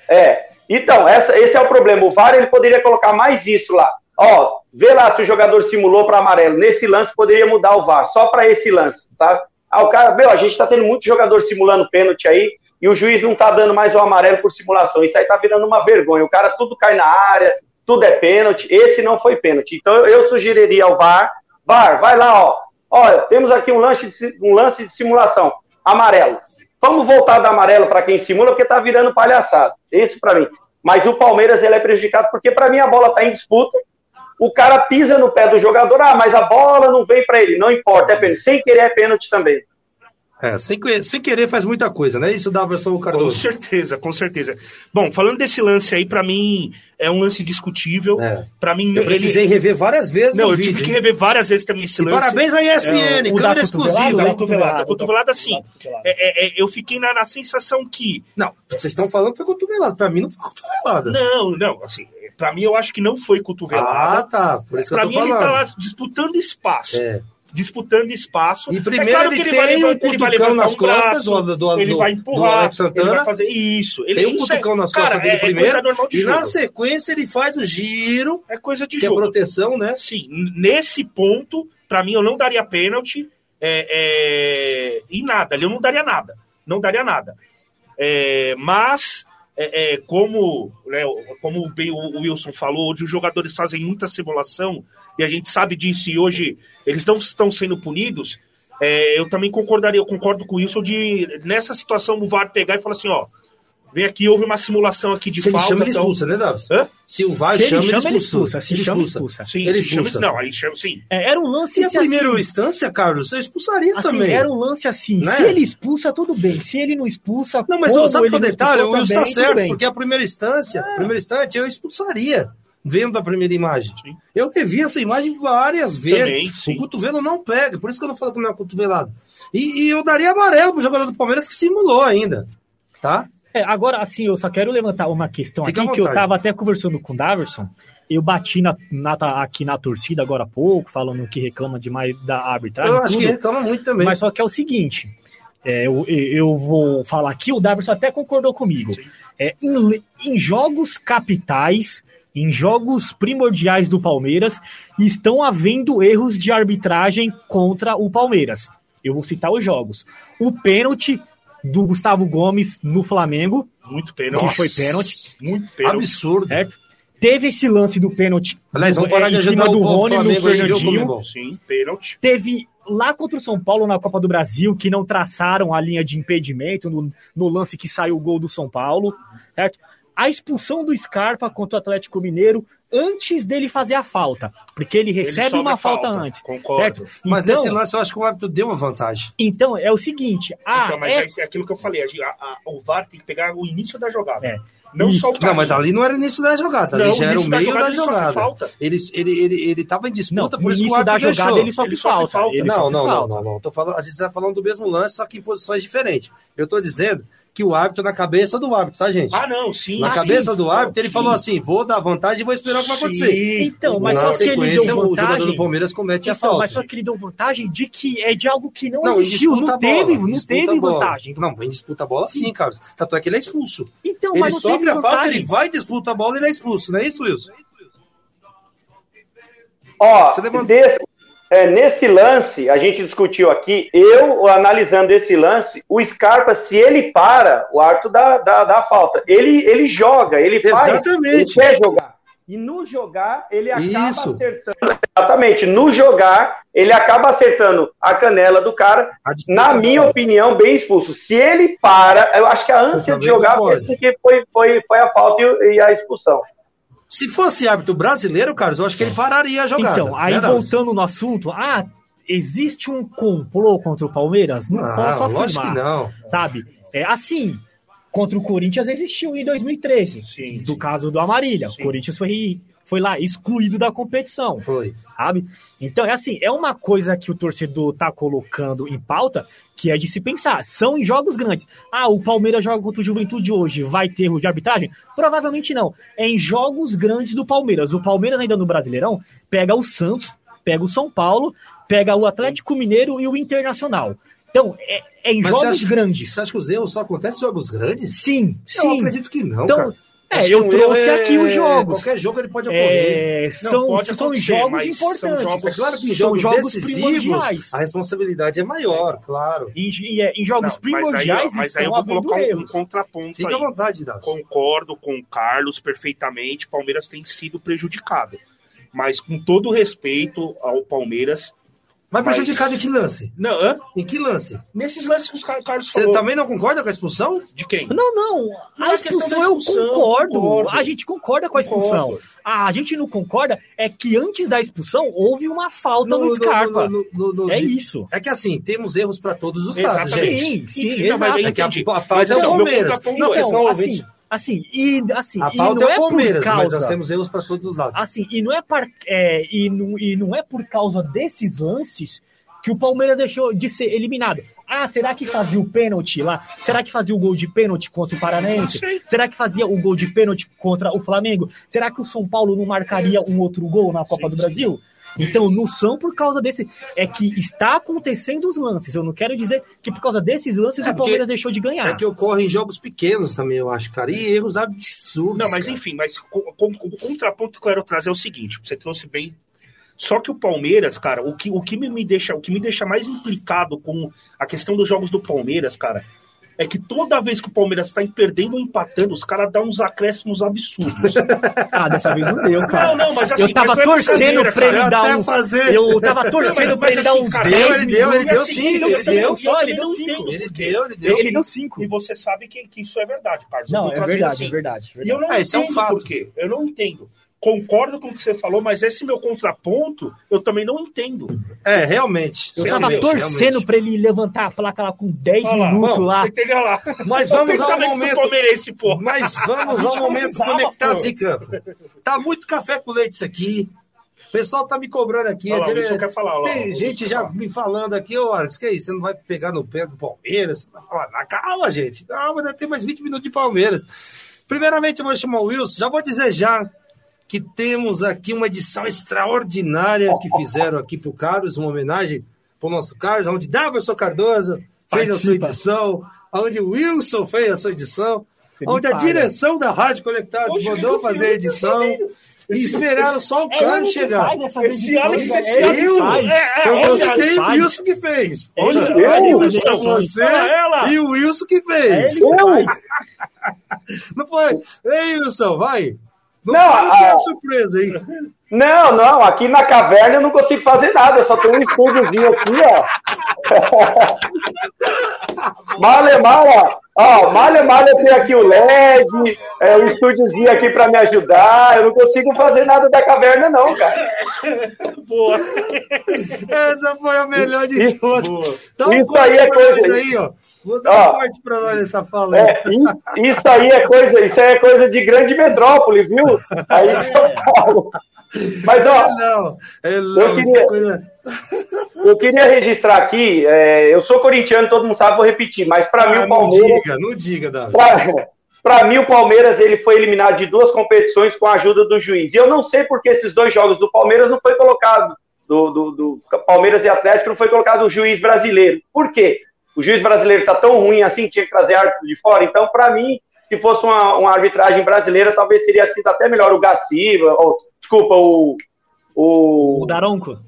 É. Então, essa, esse é o problema. O VAR ele poderia colocar mais isso lá. Ó, vê lá se o jogador simulou para amarelo. Nesse lance poderia mudar o VAR, só para esse lance, sabe? Ah, o cara, meu, a gente tá tendo muito jogador simulando pênalti aí e o juiz não tá dando mais o amarelo por simulação. Isso aí tá virando uma vergonha. O cara tudo cai na área, tudo é pênalti. Esse não foi pênalti. Então eu sugeriria ao VAR, VAR, vai lá, ó. Olha, temos aqui um lance de, um lance de simulação, amarelo. Vamos voltar do amarelo para quem simula, porque tá virando palhaçada. Isso para mim. Mas o Palmeiras ele é prejudicado porque para mim a bola tá em disputa. O cara pisa no pé do jogador, ah, mas a bola não vem para ele. Não importa, é pênalti. Sem querer é pênalti também. É, sem, sem querer faz muita coisa, né? Isso dá a versão Cardoso. Com certeza, com certeza. Bom, falando desse lance aí, para mim é um lance discutível. É. Para mim, eu precisei ele... rever várias vezes. Não, eu vídeo, tive que rever várias vezes também esse lance. parabéns à ESPN, é, câmera exclusiva. Cotovelada, cotovelada, sim. É, é, é, eu fiquei na, na, sensação que. Não, vocês estão falando que foi cotovelada. Para mim não foi cotovelada. Não, não, assim, para mim eu acho que não foi cotovelada. Ah, tá. Por isso pra que eu tô mim falando. ele tá lá disputando espaço. É disputando espaço. E primeiro é claro ele, ele tem vai, um cutucão nas um costas do, do, ele vai empurrar, do Santana, ele vai fazer isso. Ele, tem um cutucão é, nas costas cara, dele é, primeiro, de e jogo. na sequência ele faz o giro, é coisa de que jogo. é proteção, né? Sim, nesse ponto, para mim eu não daria pênalti é, é, e nada, eu não daria nada, não daria nada. É, mas é, é, como, né, como o Wilson falou, hoje os jogadores fazem muita simulação e a gente sabe disso e hoje eles não estão sendo punidos. É, eu também concordaria, eu concordo com o Wilson de nessa situação o VAR pegar e falar assim, ó, vem aqui, houve uma simulação aqui de se falta. Ele chama, ele então- expulsa, né, Davi? Hã? Se o VAR se chama, ele, chama, ele expulsa. Se ele chama, ele expulsa. Sim, ele expulsa. Chama, não, aí chama sim. É, era um lance e a primeira assim, instância, Carlos, você expulsaria assim, também. Era um lance assim. Né? Se ele expulsa, tudo bem. Se ele não expulsa, não, mas sabe qual detalhe? O Wilson está certo, porque a primeira instância, é. a primeira instância eu expulsaria. vendo a primeira imagem. Sim. Eu revi essa imagem várias vezes. Também, o cotovelo não pega, por isso que eu não falo que não é cotovelado. E, e eu daria amarelo pro jogador do Palmeiras que simulou ainda. Tá? É, agora, assim, eu só quero levantar uma questão Fica aqui, que eu tava até conversando com o Daverson. Eu bati na, na- aqui na torcida agora há pouco, falando que reclama demais da arbitragem. Eu acho tudo. que reclama muito também. Mas só que é o seguinte: é, eu, eu vou falar aqui, o Daverson até concordou comigo. É, em, em jogos capitais, em jogos primordiais do Palmeiras, estão havendo erros de arbitragem contra o Palmeiras. Eu vou citar os jogos. O pênalti do Gustavo Gomes no Flamengo, Muito pênalti. que foi pênalti, Muito pênalti. Absurdo. certo? Teve esse lance do pênalti Aliás, vamos parar é, de em ajudar cima do o Rony no Flamengo Fernandinho. Comebol? Sim, pênalti. Teve lá contra o São Paulo na Copa do Brasil que não traçaram a linha de impedimento no, no lance que saiu o gol do São Paulo, certo? A expulsão do Scarpa contra o Atlético Mineiro antes dele fazer a falta, porque ele recebe sofre uma falta, falta, antes, concordo. certo? Mas então, nesse lance eu acho que o árbitro deu uma vantagem. então é o seguinte, ah, então, mas é, é... aquilo que eu falei, a, a- o VAR tem que pegar o início da jogada. É. Não Isso. só o Não, mas ali não era o início da jogada, ali Não, já o era o da meio jogada da ele jogada. falta. Ele, ele, ele, ele tava em não, disputa, no por isso que o início da árbitro jogada deixou. ele sofre Ele falta, falta. ele Não, sofre não, não, falta. não, não. Tô falando, a gente está falando do mesmo lance, só que em posições diferentes. Eu tô dizendo que o árbitro na cabeça do árbitro, tá, gente? Ah, não, sim. na ah, cabeça sim. do árbitro, ele Sim. falou assim: vou dar vantagem e vou esperar o que vai acontecer. Sim. Então, mas Na só que ele deu o jogador do vantagem. Palmeiras comete a Então, falta. mas só que ele deu vantagem de que é de algo que não, Não, existiu, não teve, não teve vantagem. Não, em disputa a bola sim, Carlos. Tanto é que ele é expulso. Então, ele mas sofre teve a falta, vantagem. ele vai, disputa a bola e ele é expulso, não é isso, Wilson? Ó, desse- é, nesse lance, a gente discutiu aqui, eu analisando esse lance, o Scarpa, se ele para, o árbitro dá, dá, dá a falta. Ele, ele joga, ele faz, ele Exatamente. quer jogar. E no jogar, ele acaba Isso. acertando. Exatamente, no jogar, ele acaba acertando a canela do cara, na minha opinião, bem expulso. Se ele para, eu acho que a ânsia de jogar porque foi, foi, foi a falta e, e a expulsão. Se fosse árbitro brasileiro, Carlos, eu acho que ele pararia a jogada. Então, aí Davis? voltando no assunto, ah, existe um complô contra o Palmeiras? Não, Não, posso lógico afirmar, que não. sabe? É assim, contra o Corinthians existiu em 2013, Sim, do sim. caso do Amarília. Sim. O Corinthians foi, foi lá excluído da competição, Foi. sabe? Então, é assim, é uma coisa que o torcedor tá colocando em pauta que é de se pensar. São em jogos grandes. Ah, o Palmeiras joga contra o Juventude hoje, vai ter erro de arbitragem? Provavelmente não. É em jogos grandes do Palmeiras. O Palmeiras ainda no Brasileirão pega o Santos, pega o São Paulo, pega o Atlético Mineiro e o Internacional. Então, é, é em Mas você jogos acha- grandes. Você acha que os erros só acontecem em jogos grandes? Sim, Eu sim. acredito que não, Então, cara. É, eu trouxe é- aqui os jogos. Qualquer jogo ele pode ocorrer. É, são, pode são jogos mas são importantes. jogos- É claro que em são jogos, jogos decisivos primordiais. a responsabilidade é maior, claro. Em, e é, em jogos Não, mas aí, primordiais mas aí eu vou colocar um, um erros. contraponto Fica aí. à vontade, Davi. Concordo com o Carlos perfeitamente. Palmeiras tem sido prejudicado. Mas com todo respeito ao Palmeiras. Mas Mas- prejudicado em que lance? Não, hã? Em que lance? nesses lances que os Car- Carlos Você também não concorda com a expulsão? De quem? Não, não. Não A é questão expulsão eu expulsão, concordo. concordo. A gente concorda com a expulsão. Concordo. A gente não concorda é que antes da expulsão houve uma falta no, Scarpa. no- no- no- é isso. É que assim, temos erros para todos os lados, Exatamente. gente. Sim, sim, não, mas exato. É que a, a Mas, é assim, o o meu Palmeiras. contraponto Não, é- questão Então, ouvinte. Assim, e assim, A e pauta não é é o Palmeiras, por mas causa, nós temos erros para todos os lados. assim, e não é par, é, e, não, e não é por causa desses lances que o Palmeiras deixou de ser eliminado. Ah, será que fazia o pênalti lá? Será que fazia o gol de pênalti contra o Paranaense? Sei. Será que fazia o gol de pênalti contra o Flamengo? Será que o São Paulo não marcaria um outro gol na Copa do. Brasil? Então, não são por causa desse. É que está acontecendo os lances. Eu não quero dizer que por causa desses lances É, o Palmeiras deixou de ganhar. É que ocorre em jogos pequenos também, eu acho, cara. E erros absurdos. Não, mas cara. enfim, mas o contraponto que eu quero trazer é o seguinte: você trouxe bem. Só que o Palmeiras, cara, o que, o que me me deixa, o que me deixa mais implicado com a questão dos jogos do Palmeiras, cara, é que toda vez que o Palmeiras tá perdendo ou empatando, os caras dão uns acréscimos absurdos. <laughs> Ah, dessa vez não deu, cara. Não, não, mas assim, eu tava é torcendo pra ele dar um. fazer. Eu tava torcendo pra ele dar assim, uns cara, 10 deu, ele deu, ele deu assim, sim, ele deu ele cinco deu. só, ele Eu deu entendo. Ele deu, ele deu. Ele deu 5. E você sabe que, que isso é verdade, Carlos. Não, é trazendo verdade, assim. é verdade. é E eu verdade. não É, esse é um entendo fato. por quê. Eu não entendo. Concordo com o que você falou, mas esse meu contraponto eu também não entendo. É, realmente. Eu realmente, tava torcendo para ele levantar a placa lá com 10 Olha lá, minutos bom, lá. Lá? Mas vamos ao momento. pô. Mas vamos ao momento <laughs> conectados pô. em campo. Tá muito café com leite isso aqui. O pessoal tá me cobrando aqui. Olha lá, é dire- quer falar, olha Tem gente já me falando aqui, ô Alex, que é isso? Você não vai pegar no pé do Palmeiras? Você vai falar, "Ah, calma, gente. Calma, ainda tem mais 20 minutos de Palmeiras. Primeiramente, eu vou chamar o Wilson. Já vou dizer já que temos aqui uma edição extraordinária que fizeram aqui pro Carlos, uma homenagem pro nosso Carlos, onde Davidson Cardoso fez a sua Participa. edição, onde o Wilson fez a sua edição, Você onde a paga. direção da Rádio Conectados Poxa, mandou eu fazer a edição e esperaram só o É Carlos chegar. Esse Alex, é esse ele que Alex faz. É, é, Foi você e o. Wilson que fez. Olha, eu? Foi você ela. e o Wilson que É fez. ele que. <laughs> Não foi? Ei, Wilson, vai. Não, Não, fala que é a- surpresa, hein? Não, não, aqui na caverna eu não consigo fazer nada, eu só tenho um estúdiozinho aqui, ó. <laughs> Malha, malha, ó, malha, malha tem aqui o LED, é, o estúdiozinho aqui pra me ajudar, eu não consigo fazer nada da caverna não, cara. <laughs> Boa. Essa foi a melhor de todas. Dá um isso aí é coisa- aí, ó. Vou dar Ó. um corte pra nós nessa fala. É, isso aí é coisa, isso aí é coisa de grande metrópole, viu? Aí de São Paulo. Mas, ó, Não, é Eu não, queria- é coisa... eu queria registrar aqui, é, eu sou corintiano, todo mundo sabe, vou repetir, mas mim Ah, o não Palmeiras... diga, não diga, Davi. Para mim, o Palmeiras ele foi eliminado de duas competições com a ajuda do juiz. E eu não sei porque esses dois jogos do Palmeiras não foi colocado, do, do, do Palmeiras e Atlético, não foi colocado o juiz brasileiro. Por quê? O juiz brasileiro está tão ruim assim, tinha que trazer árbitro de fora. Então, para mim, se fosse uma, uma arbitragem brasileira, talvez teria sido até melhor o Gaciba, ou, desculpa, o, o, O Daronco.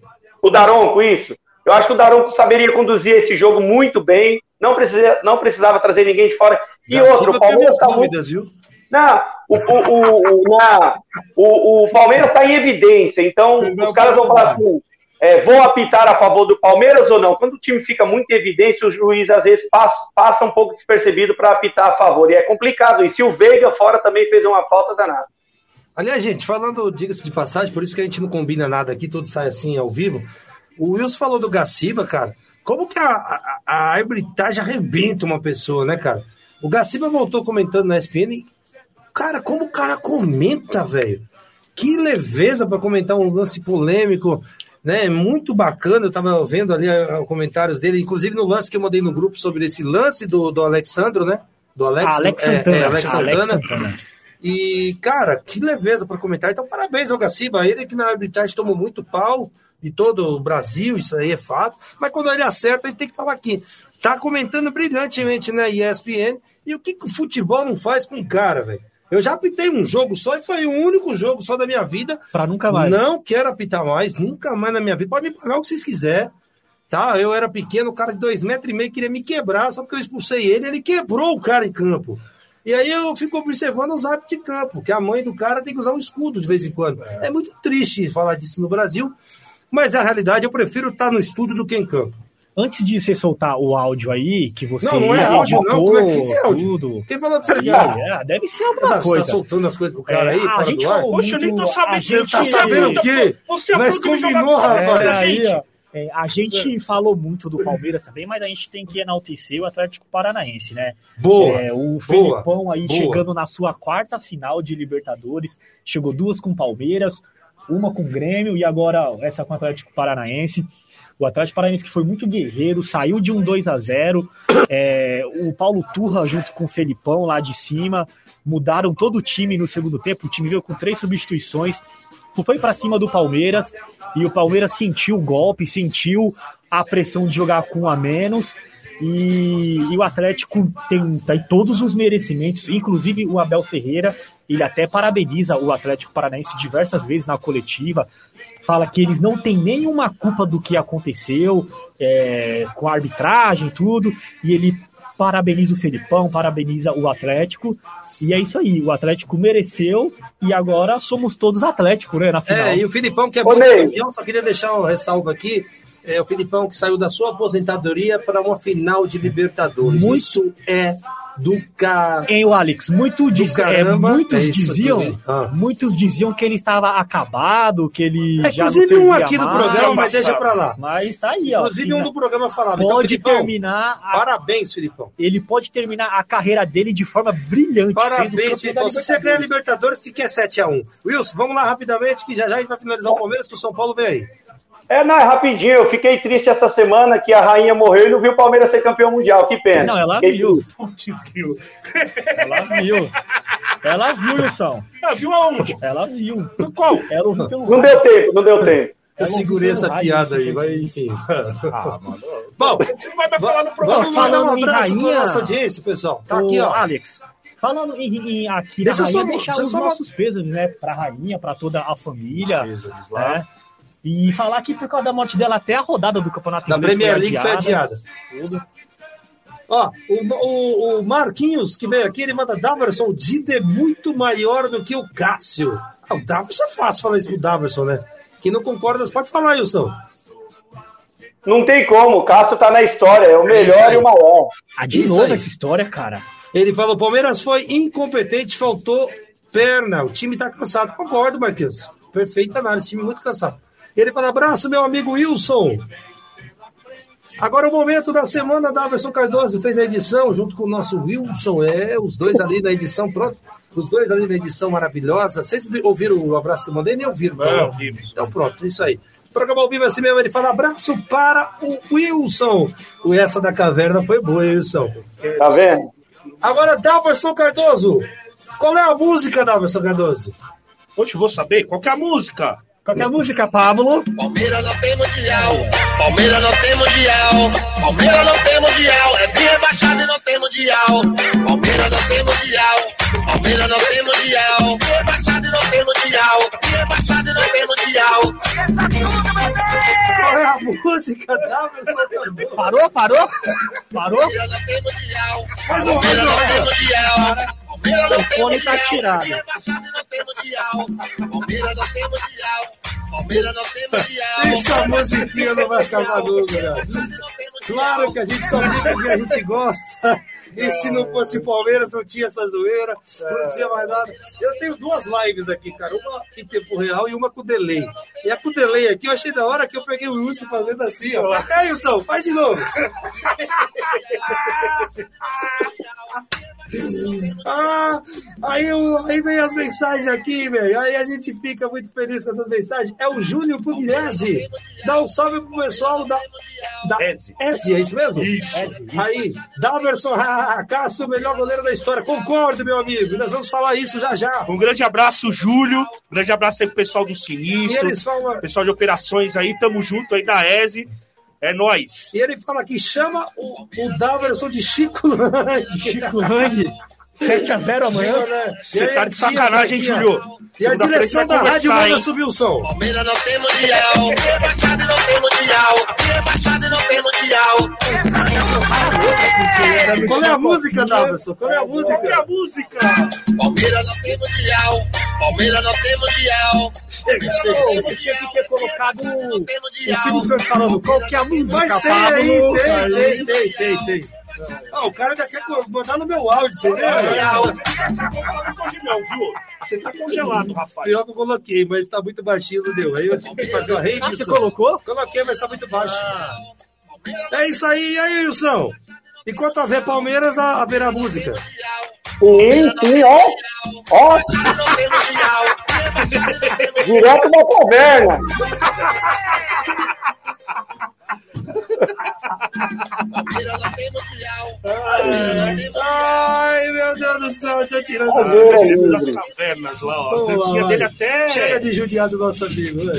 o Daronco, isso. Eu acho que o Daronco saberia conduzir esse jogo muito bem. Não, precisa, não precisava trazer ninguém de fora. E outro, o Palmeiras está muito. viu? Não, o, o, o, o, na- o, o Palmeiras está em evidência. Então, os caras vão falar assim: é, vou apitar a favor do Palmeiras ou não? Quando o time fica muito em evidência, o juiz às vezes passa, passa um pouco despercebido para apitar a favor. E é complicado. E se o Veiga fora também fez uma falta danada. Aliás, gente, falando, diga-se de passagem, por isso que a gente não combina nada aqui, tudo sai assim ao vivo. O Wilson falou do Gaciba, cara. Como que a, a, a arbitragem arrebenta uma pessoa, né, cara? O Gaciba voltou comentando na ESPN. Cara, como o cara comenta, velho? Que leveza para comentar um lance polêmico, né? Muito bacana. Eu tava vendo ali os comentários dele, inclusive no lance que eu mandei no grupo sobre esse lance do, do Alexandro, né? Do Alex, Ah, Alex é, Santana. é, Alex Alex Santana. Santana. E, cara, que leveza para comentar. Então, parabéns ao Gaciba. Ele que na arbitragem tomou muito pau de todo o Brasil, isso aí é fato. Mas quando ele acerta, a gente tem que falar aqui. Tá comentando brilhantemente na ESPN. E o que, que o futebol não faz com o cara, velho? Eu já apitei um jogo só e foi o único jogo só da minha vida. Pra nunca mais. Não quero apitar mais, nunca mais na minha vida. Pode me pagar o que vocês quiserem. Tá? Eu era pequeno, o cara de dois metros e meio queria me quebrar, só porque eu expulsei ele, ele quebrou o cara em campo. E aí eu fico observando os hábitos de campo, que a mãe do cara tem que usar um escudo de vez em quando. É muito triste falar disso no Brasil, mas a realidade eu prefiro estar no estúdio do que em campo. Antes de você soltar o áudio aí, que você Não, não é áudio, não. Como é que é áudio? tudo. Quem falou pra você, E, cara? é, deve ser Você alguma tá, você tá coisa. soltando as coisas pro cara aí, É, a fora gente falou Poxa, eu nem tô sabendo. a gente- tá sabendo o quê? Você é Nós de combinou, rapaz. olha, É, aí, ó, é, a gente falou muito do Palmeiras também, mas a gente tem que enaltecer o Atlético Paranaense, né? Boa. É, o boa, Felipão aí boa. chegando na sua quarta final de Libertadores, chegou duas com Palmeiras, uma com Grêmio e agora essa com o Atlético Paranaense. O Atlético Paranaense que foi muito guerreiro, saiu de um 2 a 0 é, o Paulo Turra junto com o Felipão lá de cima, mudaram todo o time no segundo tempo, o time veio com três substituições, foi para cima do Palmeiras e o Palmeiras sentiu o golpe, sentiu a pressão de jogar com um a menos e, e o Atlético tem, tem todos os merecimentos, inclusive o Abel Ferreira, ele até parabeniza o Atlético Paranaense diversas vezes na coletiva, fala que eles não têm nenhuma culpa do que aconteceu é, com a arbitragem e tudo, e ele parabeniza o Felipão, parabeniza o Atlético, e é isso aí, o Atlético mereceu e agora somos todos Atlético, né, na final. É, e o Filipão, que é bom campeão, só queria deixar uma ressalva aqui. É o Filipão que saiu da sua aposentadoria para uma final de Libertadores. Muito- Isso é do cara. Hein, o Alex, muito diz- caramba, é, muitos é diziam. Ah. muitos diziam que ele estava acabado, que ele É, já inclusive um aqui do mais, programa, mas deixa pra lá. Mas tá aí, ó. Inclusive um do programa falava. Então, pode Filipão, terminar, a- parabéns, Filipão. ele pode terminar a carreira dele de forma brilhante. Parabéns, Filipão. Se você ganha a Libertadores. Que quer 7x1. Wilson, vamos lá rapidamente, que já já a gente vai finalizar o Palmeiras, que o São Paulo vem aí. É, não, é rapidinho. Eu fiquei triste essa semana que a rainha morreu e não viu o Palmeiras ser campeão mundial. Que pena. Não, ela Fiquei viu. viu? Ela viu. Ela viu, Wilson. Ah, viu aonde? Ela viu. Qual? Ela ouviu pelo Não deu tempo, não deu tempo. Eu Ela segurei essa rádio, piada aí, vai, enfim. Ah, mano. Bom, Você não vai mais falar no programa. vamos mandar um abraço rainha- nossa audiência, pessoal. Tá aqui, ó. Alex, falando em, em- aqui Deixa na eu só- deixar deixa eu os só- nossos pesos, né, pra rainha, pra toda a família, né? E falar que por causa da morte dela, até a rodada do Campeonato Da Premier League foi adiada. Tudo. Ó, o, o- o Marquinhos, que veio aqui, ele manda Daverson, o Dida é muito maior do que o Cássio. Ah, o Daverson é fácil falar isso pro Daverson, né? Quem não concorda, pode falar, Wilson. Não tem como. O Cássio tá na história. É o isso melhor e o maior. Ah, de Isso novo aí. essa história, cara. Ele falou: o Palmeiras foi incompetente, faltou perna. O time tá cansado. Concordo, Marquinhos. Perfeita análise, time muito cansado. Ele fala: abraço, meu amigo Wilson. Agora o momento da semana, Daverson Cardoso fez a edição junto com o nosso Wilson. É, os dois ali na edição, pronto. Os dois ali na edição maravilhosa. Vocês vi- ouviram o abraço que eu mandei? Nem ouviram. então. Não, vimos. Então pronto, isso aí. O programa ao vivo é assim mesmo, ele fala abraço para o Wilson. O essa da caverna foi boa, Wilson. Tá vendo? Agora, Daverson Cardoso. Qual é a música, Daverson Cardoso? Hoje eu vou saber qual que é a música. Qual que é a música, Pablo? Palmeiras não tem mundial. Palmeiras não tem mundial. Palmeiras não tem mundial. É bem rebaixado e não tem mundial. Palmeiras não tem mundial. Palmeiras não tem mundial. Rebaixado e não tem mundial. Rebaixado e não tem mundial. Qual é a música, Cardoso? Parou, parou? Parou? Palmeiras não tem mundial. Mais um, mais um, não tem mundial. Palmeiras não tem mundial. Palmeiras não tem mundial. Palmeiras não tem mundial. Essa musiquinha não vai acabar nunca, né? Claro que a gente só fica que a gente gosta. E se não fosse Palmeiras, não tinha essa zoeira, não tinha mais nada. Eu tenho duas lives aqui, cara. Uma em tempo real e uma com delay. E a com delay aqui eu achei da hora que eu peguei o Wilson fazendo assim, ó. É, Wilson, faz de novo. <laughs> <laughs> Ah, aí, aí vem as mensagens aqui, velho. Aí a gente fica muito feliz com essas mensagens. É o Júnior Pugliese. Dá um salve pro pessoal da. da. Eze, é isso mesmo? Isso. Aí, Daverson Cássio, o melhor goleiro da história. Concordo, meu amigo. Nós vamos falar isso já já. Um grande abraço, Júlio. Um grande abraço aí pro pessoal do E Sinistro. eles falam. Pessoal de operações aí, tamo junto aí da ESE. É nóis. E ele fala que chama o, o Daverson de Chico Lang. Chico Lang. <laughs> 7x0 amanhã. né? Você tá de sacanagem, Júlio? E a direção a da rádio manda subir o som. Palmeiras não tem mundial. Rebaixado e não tem mundial. Rebaixado e não tem mundial. Qual é a música, Daverson? Qual é a Qual que é a música? música? Palmeiras não tem mundial. Palmeiras não tem mundial. Chega, chega. Você tinha que ter colocado o. Silvio Santos falando qual que é a música, Mas tem, Aí. tem, tem, tem, tem. Ah, o cara já quer mandar no meu áudio, você vê? Você tá congelado, rapaz. Pior que eu coloquei, mas tá muito baixinho, não deu. Aí eu tive que fazer uma Ah, você colocou? Coloquei, mas tá muito baixo. É isso aí, e aí, Wilson? Enquanto haver Palmeiras, ha- haverá música. Sim, sim, ó. Ó, direto da caverna. Palmeiras não tem mundial. Ai, meu Deus do céu, deixa eu tirar essa. Cavernas lá, ó. Dancinha dele até. Chega de judiar do nosso amigo, né?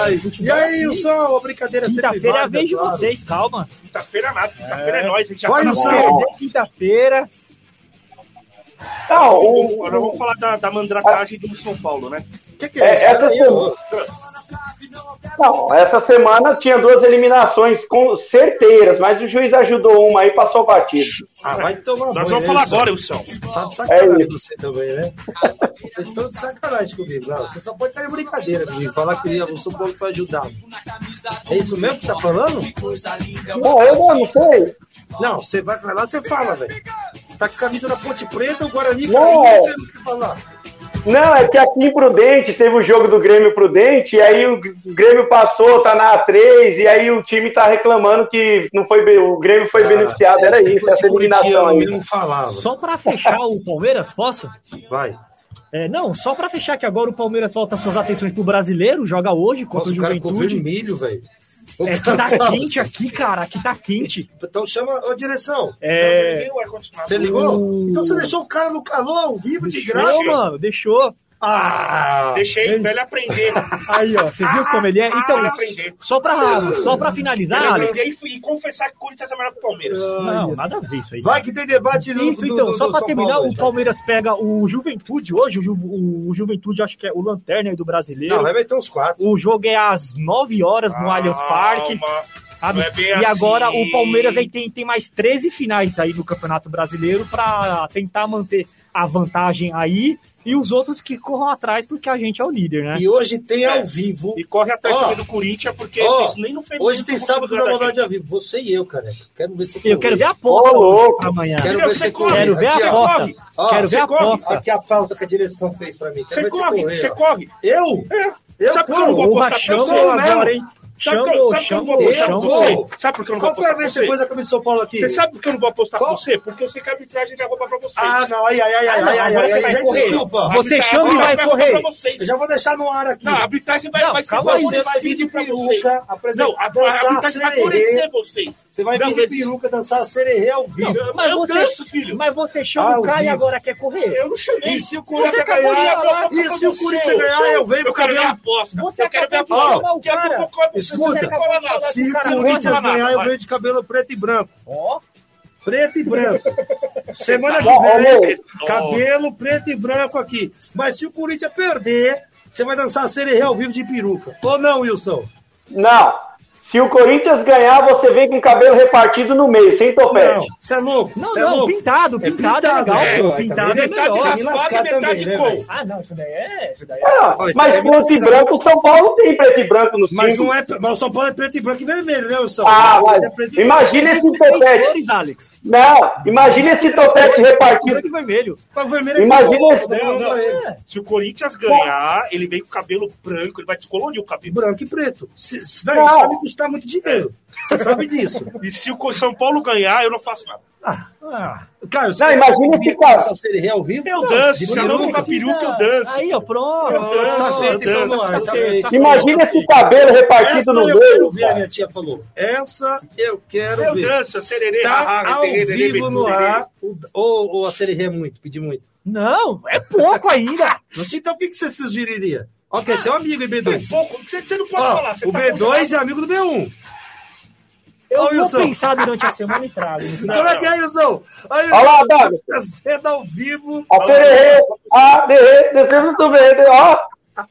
Ai, e aí, Wilson, a brincadeira sempre Quinta-feira é a vez de claro. vocês, calma. Quinta-feira nada. Quinta-feira é, nóis. A gente já Vai tá na quinta-feira. Vamos o, agora vamos falar da, da mandracagem do São Paulo, né? O que, que é, É, isso? Não, essa semana tinha duas eliminações com certeiras, mas o juiz ajudou uma aí e passou batido. Ah, vai tomar Nós vamos falar agora, Wilson. Tá de sacanagem É isso. você também, né? Vocês estão de sacanagem comigo. Não, você só pode estar em brincadeira comigo. Falar que o São Paulo vai ajudar. É isso mesmo que você tá falando? Não, eu não, não sei. Não, você vai falar, você fala, velho. Você tá com a camisa da Ponte Preta, o Guarani Não, é. você não quer falar. Não, é que aqui em Prudente teve o jogo do Grêmio Prudente, e aí o Grêmio passou, tá na A3, e aí o time tá reclamando que não foi, o Grêmio foi beneficiado. Era Se isso, essa eliminação aí. Não falava. Só pra fechar o Palmeiras, posso? Vai. É, não, só pra fechar que agora o Palmeiras volta suas atenções pro brasileiro, joga hoje contra Nossa, o o cara ficou Juventude. vermelho, velho. É que tá quente aqui, cara, aqui tá quente. Então chama a direção. É. Você ligou? Então você deixou o cara no calor ao vivo de Deixou, graça? mano, deixou. Ah! Deixei pra ele aprender. <laughs> Aí, ó, você viu como ele é? Então, Ah, só pra, só pra finalizar, Alex. aprender e, e confessar que o Corinthians é melhor que o Palmeiras. Não, nada a ver isso aí. Vai que tem debate no Isso, do- então, do- só do pra São terminar, Paulo, o já. Palmeiras pega o Juventude hoje, o, Ju, o Juventude acho que é o Lanterna aí do brasileiro. Não, vai meter uns quatro. O jogo é às 9 horas no Allianz Parque. É e agora assim. o Palmeiras aí tem, tem mais 13 finais aí no Campeonato Brasileiro pra tentar manter a vantagem aí e os outros que corram atrás porque a gente é o líder, né? E hoje tem É. ao vivo. E corre atrás também do Corinthians, porque vocês nem no feminino Hoje tem sábado da maldade ao vivo. Você e eu, cara. Quero ver se Eu quero ver a aposta louco. amanhã. Quero ver você você corre. Quero ver a aposta. Quero ver a corre. aposta. Aqui a pauta que a direção fez pra mim. Você corre, você corre. Eu? É. Eu Sabe por que eu não corro. vou apostar agora, hein? Sabe por que- Chamou, sabe por que eu não vou apostar eu com vou. você? Sabe por que eu não vou Qual foi a vez que você? a camisa de São Paulo aqui? Você sabe por que eu não vou apostar com você? Porque eu sei que a arbitragem vai roubar pra vocês. Ah, não. Ai, ai, ai, Ah, ai, não, ai, ai, ai, você ai, vai. Desculpa. Você A chama e vai correr. pra vocês. Eu já vou deixar no ar aqui. Não, a arbitragem vai, Não, vai ser calma aí. Você vai vir de peruca, apresentar, Não, a, a arbitragem vai favorecer vocês. Você vai Não, vir de peruca dançar sererê ao vivo. Eu- Mas eu danço, filho. mas você chama Ah, o cara e agora quer correr. Eu não chamei. E se o Corinthians ganhar? E se o você. Corinthians ganhar, eu venho Eu pro quero ver a cabelo. aposta. Você eu quero ver a aposta. Escuta, Se o Corinthians ganhar, eu venho de cabelo preto e branco. Ó, Preto e branco. <laughs> Semana que Ó, ô, vem, cabelo preto e branco aqui. Mas se o Corinthians perder, você vai dançar sererê ao vivo de peruca. Ou não, Wilson? Não. Se o Corinthians ganhar, você vem com o cabelo repartido no meio, sem Não. topete. Você é louco? não, é não, louco? pintado, É pintado é, pintado, legal, é, pô. vai, Pintado é Metade melhor. Me raspado lascar e metade também, né, com. Ah, não, isso daí é. Isso daí é. Ah, mas é preto e branco, o São Paulo tem preto e branco no Mas símbolo. não é. Mas o São Paulo é preto e branco e vermelho, né, Wilson? Ah, mas É imagina esse topete. cores, Alex. Não, imagina esse topete repartido. Branco e vermelho. branco. O vermelho é Imagina esse- né? Não, não. É. Se o Corinthians ganhar, ele vem com o cabelo branco, ele vai descolorir o cabelo. Branco e preto. Se, se, véi, Não. isso vai me custar muito dinheiro. Você sabe disso. E se o São Paulo ganhar, eu não faço nada. Ah, Cara, Não, imagina esse cara. Essa série ao vivo? Eu danço, se eu não peruca. colocar peruca, eu danço. Aí, ó, pronto. Pronto, tá feito então no ar, tá feito. Imagina esse cabelo repartido Essa no eu quero meio. ver, a minha tia falou. Essa eu quero Eu ver. danço, sererê, Tá rarra, ao tererê, vivo no tererê. ar. O- Ou, ou a série é muito, pedir muito. Não, é pouco ainda. <laughs> Então o que, que você sugeriria? Ok, seu amigo B2. Pouco, Você, você não pode Ó, falar. Você o tá B2 é amigo do B1. Eu Ô, vou Wilson. pensar durante a semana e trago. Como é que é, Wilson? Aí, Olha lá, Davi. Fazendo ao vivo. A tererê, a descemos do verde. Ó,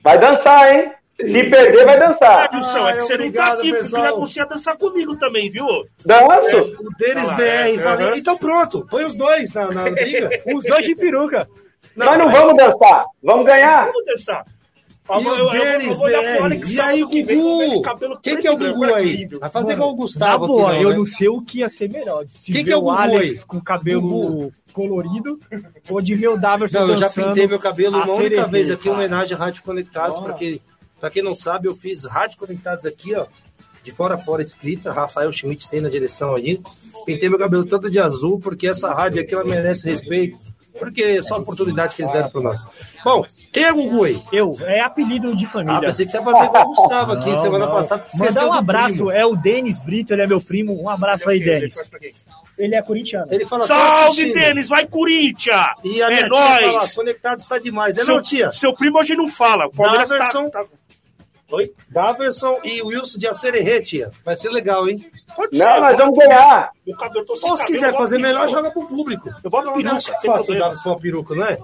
vai dançar, hein? Se perder, vai dançar. Ah, Wilson, é que Ai, você obrigado, não tá aqui, porque pessoal. queria você ia dançar comigo também, viu? Danço. O Denis Ah, BR. é. Então pronto, põe os dois na, na briga. <laughs> Os dois de peruca. Nós não vamos dançar. Vamos ganhar. Vamos dançar. E o Denis BR. E aí, Gugu? Quem que é o Gugu aí? Vai fazer igual o Na Gustavo. boa, eu né? não sei o que ia ser melhor. Se Quem que é o Alex aí? com cabelo colorido ou de ver o Daverson Não, eu já pintei meu cabelo uma única vez aqui, em homenagem à Rádio Conectados, Ó. porque, pra quem não sabe, eu fiz Rádio Conectados aqui, ó, de fora a fora escrita, Rafael Schmidt tem na direção ali. Pintei meu cabelo todo de azul, porque essa rádio aqui, ela merece respeito, porque é só a oportunidade que eles deram pra nós. Bom, quem é o Gugu aí? Eu, é apelido de Ah, família. pensei que você ia fazer igual o Gustavo aqui, Não, semana não. passada. Mandar um abraço, primo. é o Denis Brito, ele é meu primo. Um abraço aí, Denis. Ele é corintiano. Ele fala, "Tô Salve, assistindo." Denis, vai Corinthians! E a É tia fala, nóis! conectado está demais, né, Seu, não, tia? seu primo hoje não fala. O Palmeiras tá, Daverson. tá- Oi? Daverson e Wilson de Acererê, tia. Vai ser legal, hein? Pode ser. Não, nós vamos ganhar. O cabelo, eu tô sem Ou se cabelo, quiser fazer melhor, peruca. joga pro público. Eu boto Não, peruca, não tem fácil dar com uma peruca, não é?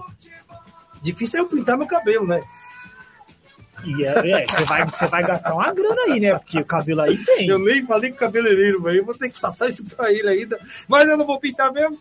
Difícil é eu pintar meu cabelo, né? E é, é, você vai, você vai gastar uma grana aí, né? Porque o cabelo aí tem. Eu nem falei com o cabeleireiro, velho. Eu vou ter que passar isso pra ele ainda. Mas eu não vou pintar mesmo.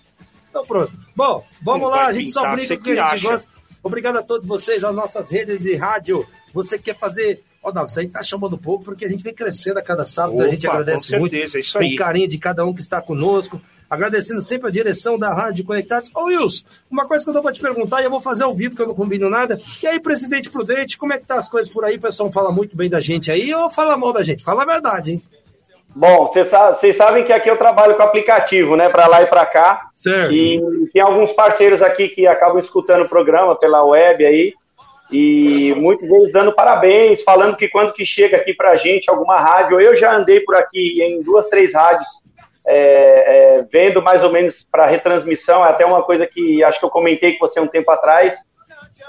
Então pronto. Bom, vamos lá. A gente só pintar, brinca você com o que a gente acha. gosta. Obrigado a todos vocês, as nossas redes de rádio. Você quer fazer Ó, Davi, a gente tá chamando pouco porque a gente vem crescendo a cada sábado, Opa, a gente agradece com muito certeza, é isso o aí. carinho de cada um que está conosco, agradecendo sempre a direção da Rádio Conectados. Ô, Wilson, uma coisa que eu dou pra te perguntar, e eu vou fazer ao vivo, que eu não combino nada. E aí, presidente Prudente, como é que tá as coisas por aí? O pessoal fala muito bem da gente aí ou fala mal da gente? Fala a verdade, hein? Bom, vocês sa- vocês sabem que aqui eu trabalho com aplicativo, né, para lá e para cá. Certo. E tem alguns parceiros aqui que acabam escutando o programa pela web aí. E muitos deles dando parabéns, falando que quando que chega aqui pra gente alguma rádio, eu já andei por aqui em duas, três rádios, é, é, vendo mais ou menos para retransmissão, é até uma coisa que acho que eu comentei com você um tempo atrás.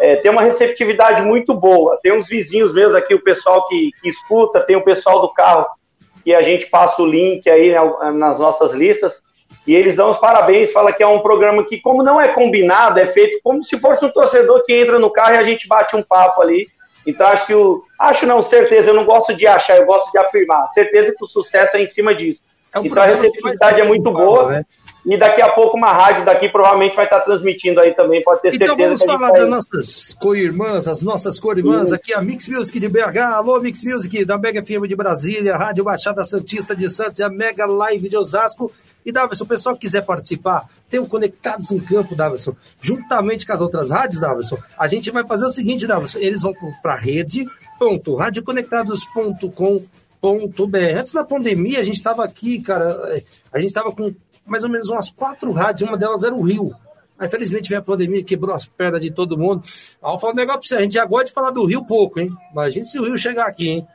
É, tem uma receptividade muito boa. Tem uns vizinhos meus aqui, o pessoal que, que escuta, tem o pessoal do carro que a gente passa o link aí né, nas nossas listas. E eles dão os parabéns, fala que é um programa que, como não é combinado, é feito como se fosse um torcedor que entra no carro e a gente bate um papo ali. Então acho que o. Acho não, certeza, eu não gosto de achar, eu gosto de afirmar. Certeza que o sucesso é em cima disso. É um então a receptividade é muito boa. né? E daqui a pouco uma rádio daqui provavelmente vai estar transmitindo aí também, pode ter Então certeza vamos a gente falar vai- das nossas co-irmãs, as nossas co-irmãs aqui, a Mix Music de BH, alô Mix Music da Mega FM de Brasília, Rádio Baixada Santista de Santos e a Mega Live de Osasco. E Davidson, o pessoal que quiser participar, tem o Conectados em Campo, Davidson, juntamente com as outras rádios, Davidson, a gente vai fazer o seguinte, Davidson, eles vão para a rede, ponto, radioconectados.com.br. Antes da pandemia, a gente estava aqui, cara, eh, a gente estava com mais ou menos umas quatro rádios, uma delas era o Rio. Aí, infelizmente, veio a pandemia, quebrou as pernas de todo mundo. Aí eu falo um negócio pra você, a gente já gosta de falar do Rio pouco, hein? Imagina se o Rio chegar aqui, hein?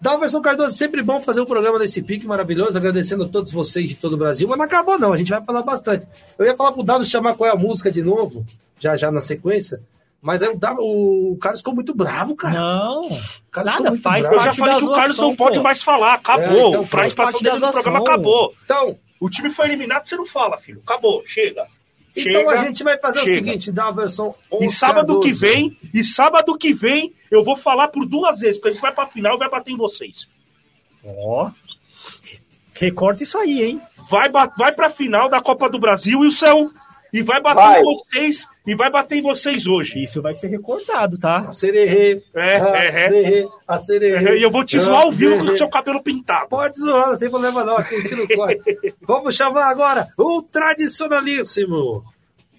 Dalverson Cardoso, sempre bom fazer o programa desse pique maravilhoso, agradecendo a todos vocês de todo o Brasil, mas não acabou não, a gente vai falar bastante. Eu ia falar pro Davi chamar qual é a música de novo, já já na sequência, mas aí o, Davi, o Carlos ficou muito bravo, cara. Não, O Carlos nada, ficou muito faz bravo. Eu já falei que o Carlos não pode pô. mais falar, acabou. É, então, a participação faz dele parte no programa acabou. Então, O time foi eliminado, você não fala, filho. Acabou, chega. então Chega, a gente vai fazer chega. o seguinte, Dalverson... E sábado que vem, e sábado que vem, eu vou falar por duas vezes, porque a gente vai pra final e vai bater em vocês. Ó. Recorta isso aí, hein? Vai, vai pra final da Copa do Brasil, Wilson, e vai bater Vai. em vocês, e vai bater em vocês hoje. Isso vai ser recortado, tá? A sererê, É, a é, é. sererê, a sererê. E eu vou te zoar ao vivo com o seu cabelo pintado. Pode zoar, não tem problema não, aqui a gente não corre. <laughs> Vamos chamar agora o tradicionalíssimo.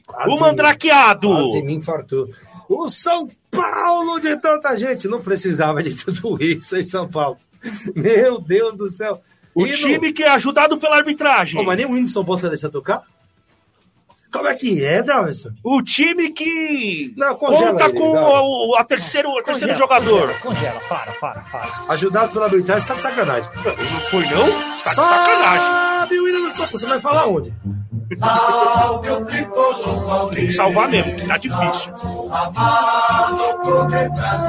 Quase O mandrakeado! Quase me infartou. O São Paulo de tanta gente. Não precisava de tudo isso em São Paulo. Meu Deus do céu. O E no- time que é ajudado pela arbitragem. Pô, mas nem o hino de São Paulo você deixa tocar? Como é que é, Davidson? O time que Não, congela conta ele, com o, o- a terceiro, o terceiro Congela, jogador. Congela, para, para, para. Ajudado pela arbitragem, tá de sacanagem. Não foi, não? Tá de sacanagem. Sabe o hino do São Paulo, você vai falar onde? Tem que salvar mesmo, que tá difícil.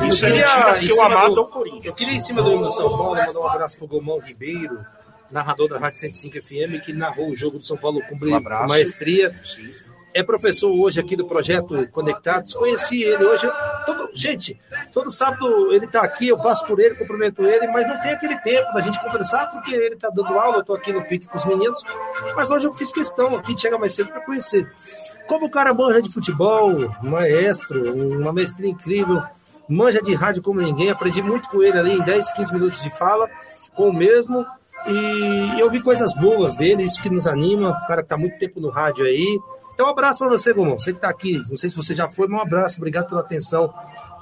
Isso Eu é queria, é Corinthians. Eu queria, em cima do hino do São Paulo, mandar um abraço pro Gomão Ribeiro, narrador da Rádio 105 FM, que narrou o jogo do São Paulo com Um maestria. É professor hoje aqui do projeto Conectados. Conheci ele hoje. Todo, gente, todo sábado ele tá aqui, eu passo por ele, cumprimento ele, mas não tem aquele tempo da gente conversar, porque ele tá dando aula, eu tô aqui no pique com os meninos. Mas hoje eu fiz questão aqui de chegar mais cedo para conhecer. Como o cara manja de futebol, maestro, uma mestria incrível, manja de rádio como ninguém, aprendi muito com ele ali em 10, 15 minutos de fala, com o mesmo. E eu vi coisas boas dele, isso que nos anima, o cara que tá muito tempo no rádio aí. Então, um abraço para você, Gomão. Você que tá aqui, não sei se você já foi, mas um abraço, obrigado pela atenção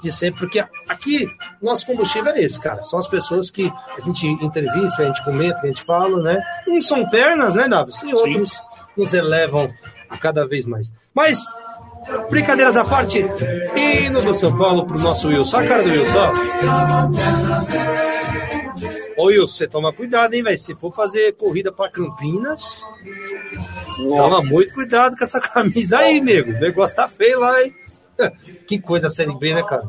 de sempre, porque aqui nosso combustível é esse, cara. São as pessoas que a gente entrevista, a gente comenta, a gente fala, né? Uns são pernas, né, Davi? E outros nos elevam a cada vez mais. Mas, brincadeiras à parte, hino do São Paulo pro nosso Wilson. Olha a cara do Wilson, ó. Ô Wilson, você toma cuidado, hein, velho? Se for fazer corrida pra Campinas, toma muito cuidado com essa <laughs> camisa aí, nego. O negócio tá feio lá, hein? <laughs> Que coisa a Série B, né, cara?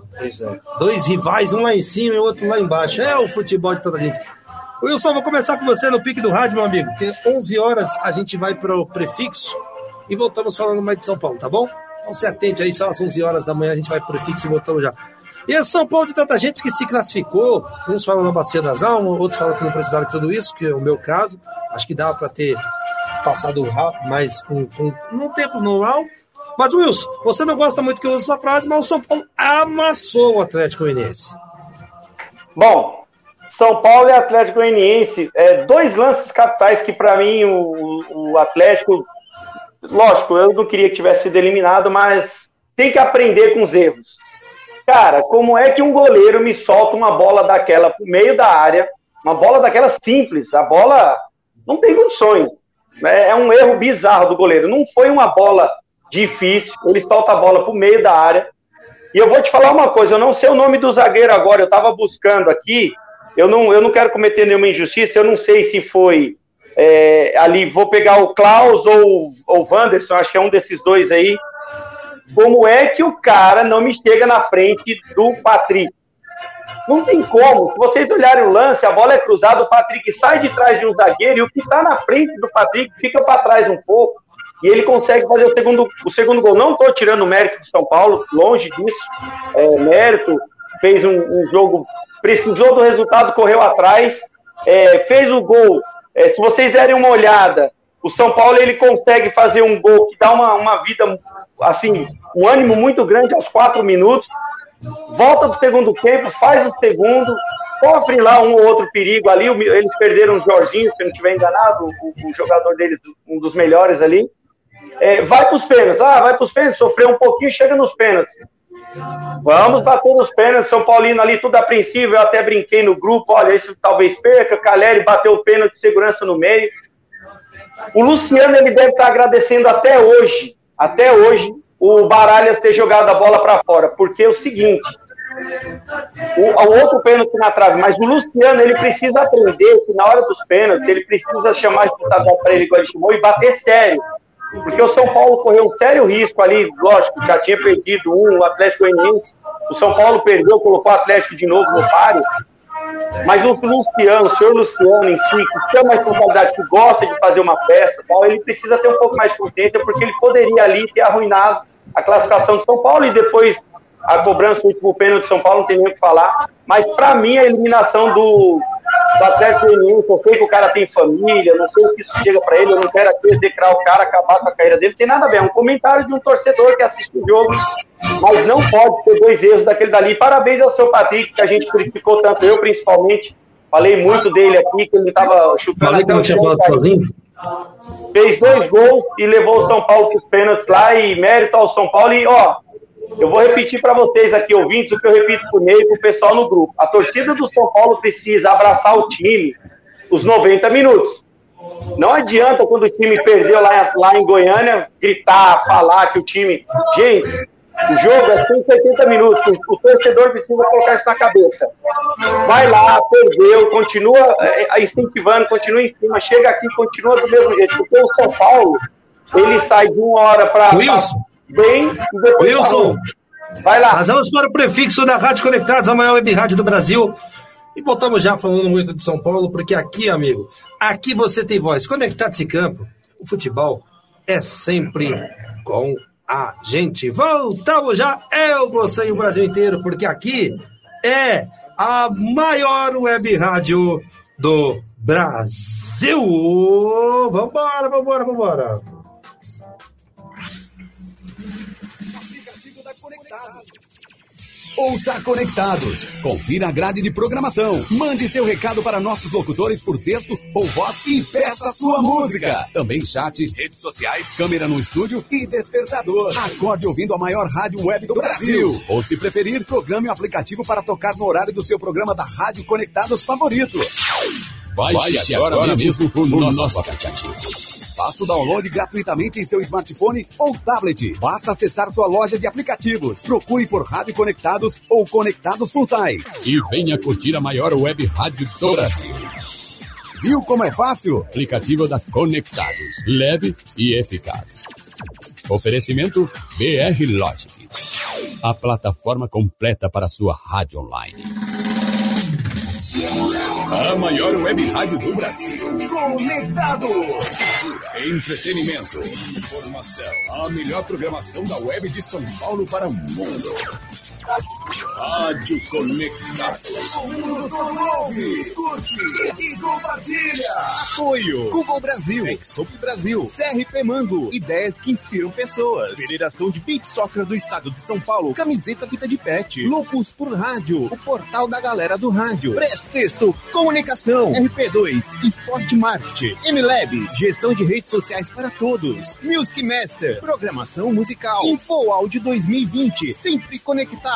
Dois rivais, um lá em cima e outro lá embaixo. É o futebol de toda a gente. Wilson, vou começar com você no pique do rádio, meu amigo. Porque 11 horas a gente vai para o prefixo e voltamos falando mais de São Paulo, tá bom? Então se atente aí, só às 11 horas da manhã a gente vai pro prefixo e voltamos já. E é São Paulo de tanta gente que se classificou, uns falam na Bacia das Almas, outros falam que não precisaram de tudo isso, que é o meu caso. Acho que dava para ter passado mas com, com num tempo normal. Mas, Wilson, você não gosta muito que eu use essa frase, mas o São Paulo amassou o Atlético Goianiense. Bom, São Paulo e Atlético Goianiense, é, dois lances capitais que para mim o, o Atlético, lógico, eu não queria que tivesse sido eliminado, mas tem que aprender com os erros. Cara, como é que um goleiro me solta uma bola daquela pro meio da área, uma bola daquela simples, a bola não tem condições. Né? É um erro bizarro do goleiro. Não foi uma bola difícil, ele solta a bola pro meio da área. E eu vou te falar uma coisa, eu não sei o nome do zagueiro agora, eu estava buscando aqui, eu não, eu não quero cometer nenhuma injustiça, eu não sei se foi é, ali, vou pegar o Klaus ou o Wanderson, acho que é um desses dois aí, como é que o cara não me chega na frente do Patrick? Não tem como. Se vocês olharem o lance, a bola é cruzada, o Patrick sai de trás de um zagueiro e o que está na frente do Patrick fica para trás um pouco e ele consegue fazer o segundo, o segundo gol. Não estou tirando o mérito do São Paulo, longe disso. É, mérito, fez um, um, jogo, precisou do resultado, correu atrás, é, fez o gol. É, se vocês derem uma olhada, o São Paulo ele consegue fazer um gol que dá uma, uma vida assim, um ânimo muito grande aos quatro minutos, volta do segundo tempo, faz o segundo, sofre lá um ou outro perigo ali, eles perderam o Jorginho, se eu não estiver enganado, o, o, jogador deles, um dos melhores ali, é, vai para os pênaltis, ah, vai para os pênaltis, sofreu um pouquinho, chega nos pênaltis. Vamos bater nos pênaltis, São Paulino ali, tudo apreensível, eu até brinquei no grupo, olha, esse talvez perca, Caleri bateu o pênalti de segurança no meio. O Luciano, ele deve estar agradecendo até hoje até hoje, o Baralhas ter jogado a bola para fora, porque é o seguinte, o, o, outro pênalti na trave, mas o Luciano, ele precisa aprender que na hora dos pênaltis, ele precisa chamar de disputador para ele, igual ele chamou, e bater sério. Porque o São Paulo correu um sério risco ali, lógico, já tinha perdido um, o Atlético Goianiense, o São Paulo perdeu, colocou o Atlético de novo no páreo, mas o Luciano, o senhor Luciano em si, que tem uma responsabilidade, que gosta de fazer uma peça, ele precisa ter um pouco mais de consciência, porque ele poderia ali ter arruinado a classificação de São Paulo e depois a cobrança do último pênalti de São Paulo, não tem nem o que falar. Mas para mim, a eliminação do, do Atlético Goianiense, eu sei que o cara tem família, não sei se isso chega para ele, eu não quero aqui execrar o cara, acabar com a carreira dele, tem nada a ver, é um comentário de um torcedor que assiste o jogo, mas não pode ter dois erros daquele dali. Parabéns ao seu Patrick, que a gente criticou tanto, eu principalmente, falei muito dele aqui, que ele estava chutando. Falei que não tinha falado sozinho? Fez dois gols e levou o São Paulo para os pênaltis lá, e mérito ao São Paulo, e ó, eu vou repetir para vocês aqui, ouvintes, o que eu repito para o Ney e para o pessoal no grupo. A torcida do São Paulo precisa abraçar o time os 90 minutos. Não adianta quando o time perdeu lá, lá em Goiânia gritar, falar que o time. Gente, o jogo é 170 minutos. O torcedor precisa colocar isso na cabeça. Vai lá, perdeu, continua é, incentivando, continua em cima, chega aqui, continua do mesmo jeito. Porque o São Paulo, ele sai de uma hora para. Wilson! Bem e depois. Wilson! Vai lá. Nós vamos para o prefixo da Rádio Conectados, a maior web rádio do Brasil. E voltamos já falando muito de São Paulo, porque aqui, amigo, aqui você tem voz. Conectados em campo, o futebol é sempre com a gente. Voltamos já, eu, você e o Brasil inteiro, porque aqui é a maior web rádio do Brasil. Vambora, vambora, vambora. Ouça Conectados. Confira a grade de programação. Mande seu recado para nossos locutores por texto ou voz e peça sua música. Também chat, redes sociais, câmera no estúdio e despertador. Acorde ouvindo a maior rádio web do Brasil. Ou se preferir, programe o aplicativo para tocar no horário do seu programa da Rádio Conectados favorito. Baixe, Baixe agora, agora mesmo o nosso, nosso aplicativo. Faça o download gratuitamente em seu smartphone ou tablet. Basta acessar sua loja de aplicativos. Procure por Rádio Conectados ou Conectados Funsai. E venha curtir a maior web rádio do Brasil. Viu como é fácil? Aplicativo da Conectados. Leve e eficaz. Oferecimento BR Logic. A plataforma completa para sua rádio online. A maior web rádio do Brasil. Conectado. Entretenimento. Informação. A melhor programação da web de São Paulo para o mundo. Rádio Conectados. Ouve, curte e compartilha. Apoio Google Brasil, Exop Brasil, CRP Mango, ideias que inspiram pessoas. Federação de Beat Soccer do Estado de São Paulo, camiseta Vida de Pet, Loucos por Rádio, o portal da galera do rádio. Prestexto, comunicação, RP2, Esporte Marketing, MLabs, gestão de redes sociais para todos. Music Master, programação musical. Info Áudio 2020, sempre conectado.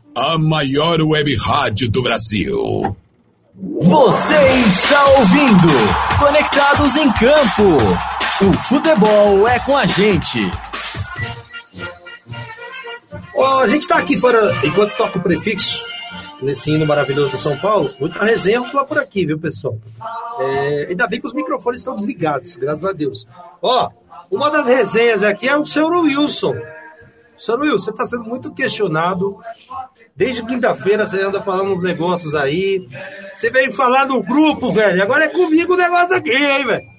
a maior web rádio do Brasil. Você está ouvindo Conectados em Campo. O futebol é com a gente. Ó, a gente tá aqui fora, enquanto toca o prefixo, nesse hino maravilhoso do São Paulo, muita resenha lá por aqui, viu, pessoal? É, ainda bem que os microfones estão desligados, graças a Deus. Ó, uma das resenhas aqui é o senhor Wilson. Senhor Wilson, você está sendo muito questionado. Desde quinta-feira você anda falando uns negócios aí. Você veio falar no grupo, velho. Agora é comigo o negócio aqui, hein, velho?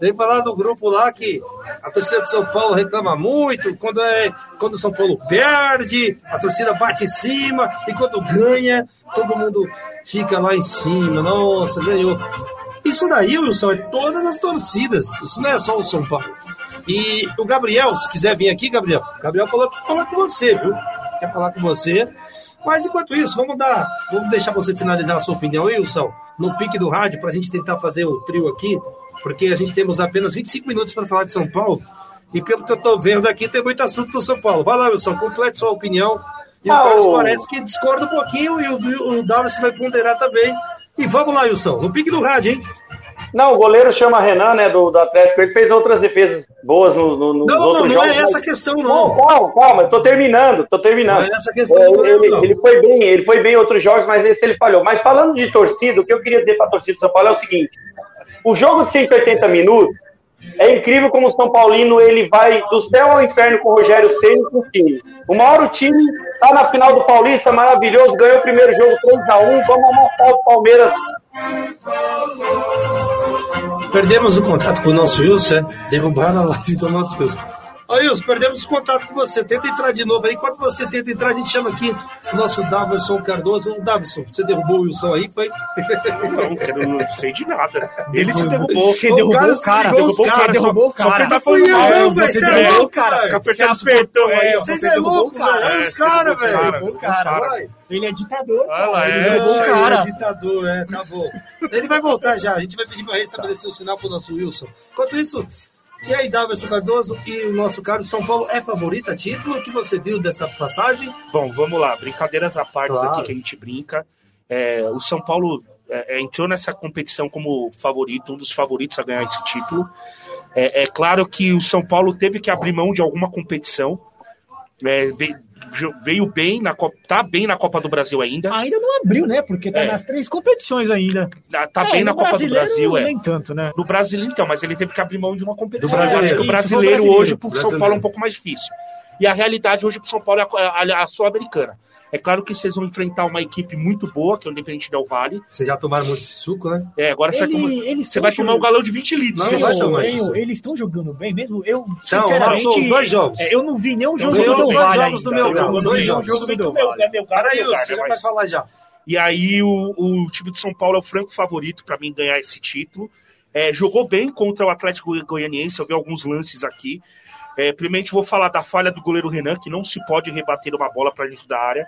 Veio falar no grupo lá que a torcida de São Paulo reclama muito. Quando, é, quando São Paulo perde, a torcida bate em cima. E quando ganha, todo mundo fica lá em cima. Nossa, ganhou. Isso daí, Wilson, é todas as torcidas. Isso não é só o São Paulo. E o Gabriel, se quiser vir aqui, Gabriel, Gabriel falou que falar com você, viu? Quer falar com você. Mas enquanto isso, vamos dar, vamos deixar você finalizar a sua opinião, Wilson, no pique do rádio, para a gente tentar fazer o trio aqui, porque a gente temos apenas 25 minutos para falar de São Paulo. E pelo que eu estou vendo aqui, tem muito assunto do São Paulo. Vai lá, Wilson, complete sua opinião. E Ah, o Carlos o- parece que discorda um pouquinho e o, o Dallas vai ponderar também. E vamos lá, Wilson, no pique do rádio, hein? Não, o goleiro chama Renan, né, do, do Atlético. Ele fez outras defesas boas no, no, nos Não, não, outros não jogos. é essa questão, Não, não. calma, calma, eu tô terminando, tô terminando. Não é essa questão É, ele, não. ele foi bem, ele foi bem em outros jogos, mas esse ele falhou. Mas falando de torcida, o que eu queria dizer para a torcida do São Paulo é o seguinte: o jogo de 180 minutos é incrível como o São Paulino ele vai do céu ao inferno com o Rogério Ceni com o time. Uma hora o time tá na final do Paulista, maravilhoso, ganhou o primeiro jogo 3x1, vamos amassar o Palmeiras. Perdemos o contato com o nosso Wilson, é? Derrubaram a live do nosso Wilson. Ô Wilson, perdemos o contato com você. Tenta entrar de novo aí. Enquanto você tenta entrar, a gente chama aqui o nosso Davison Cardoso. Ô, Davison, você derrubou o Wilson aí, foi? Não, eu não sei de nada. Ele se derrubou. Você derrubou cara o cara, desligou os derrubou o cara, caras, derrubou o só- só cara. que tá eu, É, não, velho. você é derrubou o louco, cara. apertando os botões aí, é. Vocês você é derrubou louco, o cara. velho. Olha É, os caras, o velho. O cara. Ele é ditador. Olha lá, cara. é. Ele derrubou o Ah, cara. ele é ditador, é, tá bom. Ele vai voltar já. A gente vai pedir para restabelecer o sinal pro nosso Wilson. Enquanto isso, e aí, Davison Cardoso e o nosso caro São Paulo é favorito a título? O que você viu dessa passagem? Bom, vamos lá. Brincadeiras à parte Claro. aqui que a gente brinca. É, o São Paulo é, é, entrou nessa competição como favorito, um dos favoritos a ganhar esse título. É, é claro que o São Paulo teve que abrir mão de alguma competição. É, veio, bem na Copa, tá bem na Copa do Brasil ainda. Ainda não abriu, né? Porque tá É. nas três competições ainda. Tá É, bem na Copa do Brasil, é. Nem tanto, né? No Brasileiro, então, mas ele teve que abrir mão de uma competição. Do brasileiro. Eu acho que o brasileiro, brasileiro. hoje, pro São Brasileiro. Paulo, é um pouco mais difícil. E a realidade hoje pro São Paulo é a, a- a Sul-Americana. É claro que vocês vão enfrentar uma equipe muito boa, que é o Independente Del Vale. Vocês já tomaram muito esse suco, né? É, agora você vai, tomar, você vai tomar um galão de 20 litros. Não, não tomar. Isso. eles estão jogando bem mesmo. Eu, Então, sinceramente, passou os dois jogos. é, eu não vi nenhum jogo do Del dois Valle jogos do meu Eu galo, não vi dois nenhum jogos. jogo do Meu, é galo, Para aí, meu galo, você já mas- vai falar já. E aí o, o time de São Paulo é o franco favorito para mim ganhar esse título. É, jogou bem contra o Atlético Goianiense, eu vi alguns lances aqui. É, primeiramente vou falar da falha do goleiro Renan, que não se pode rebater uma bola para dentro da área.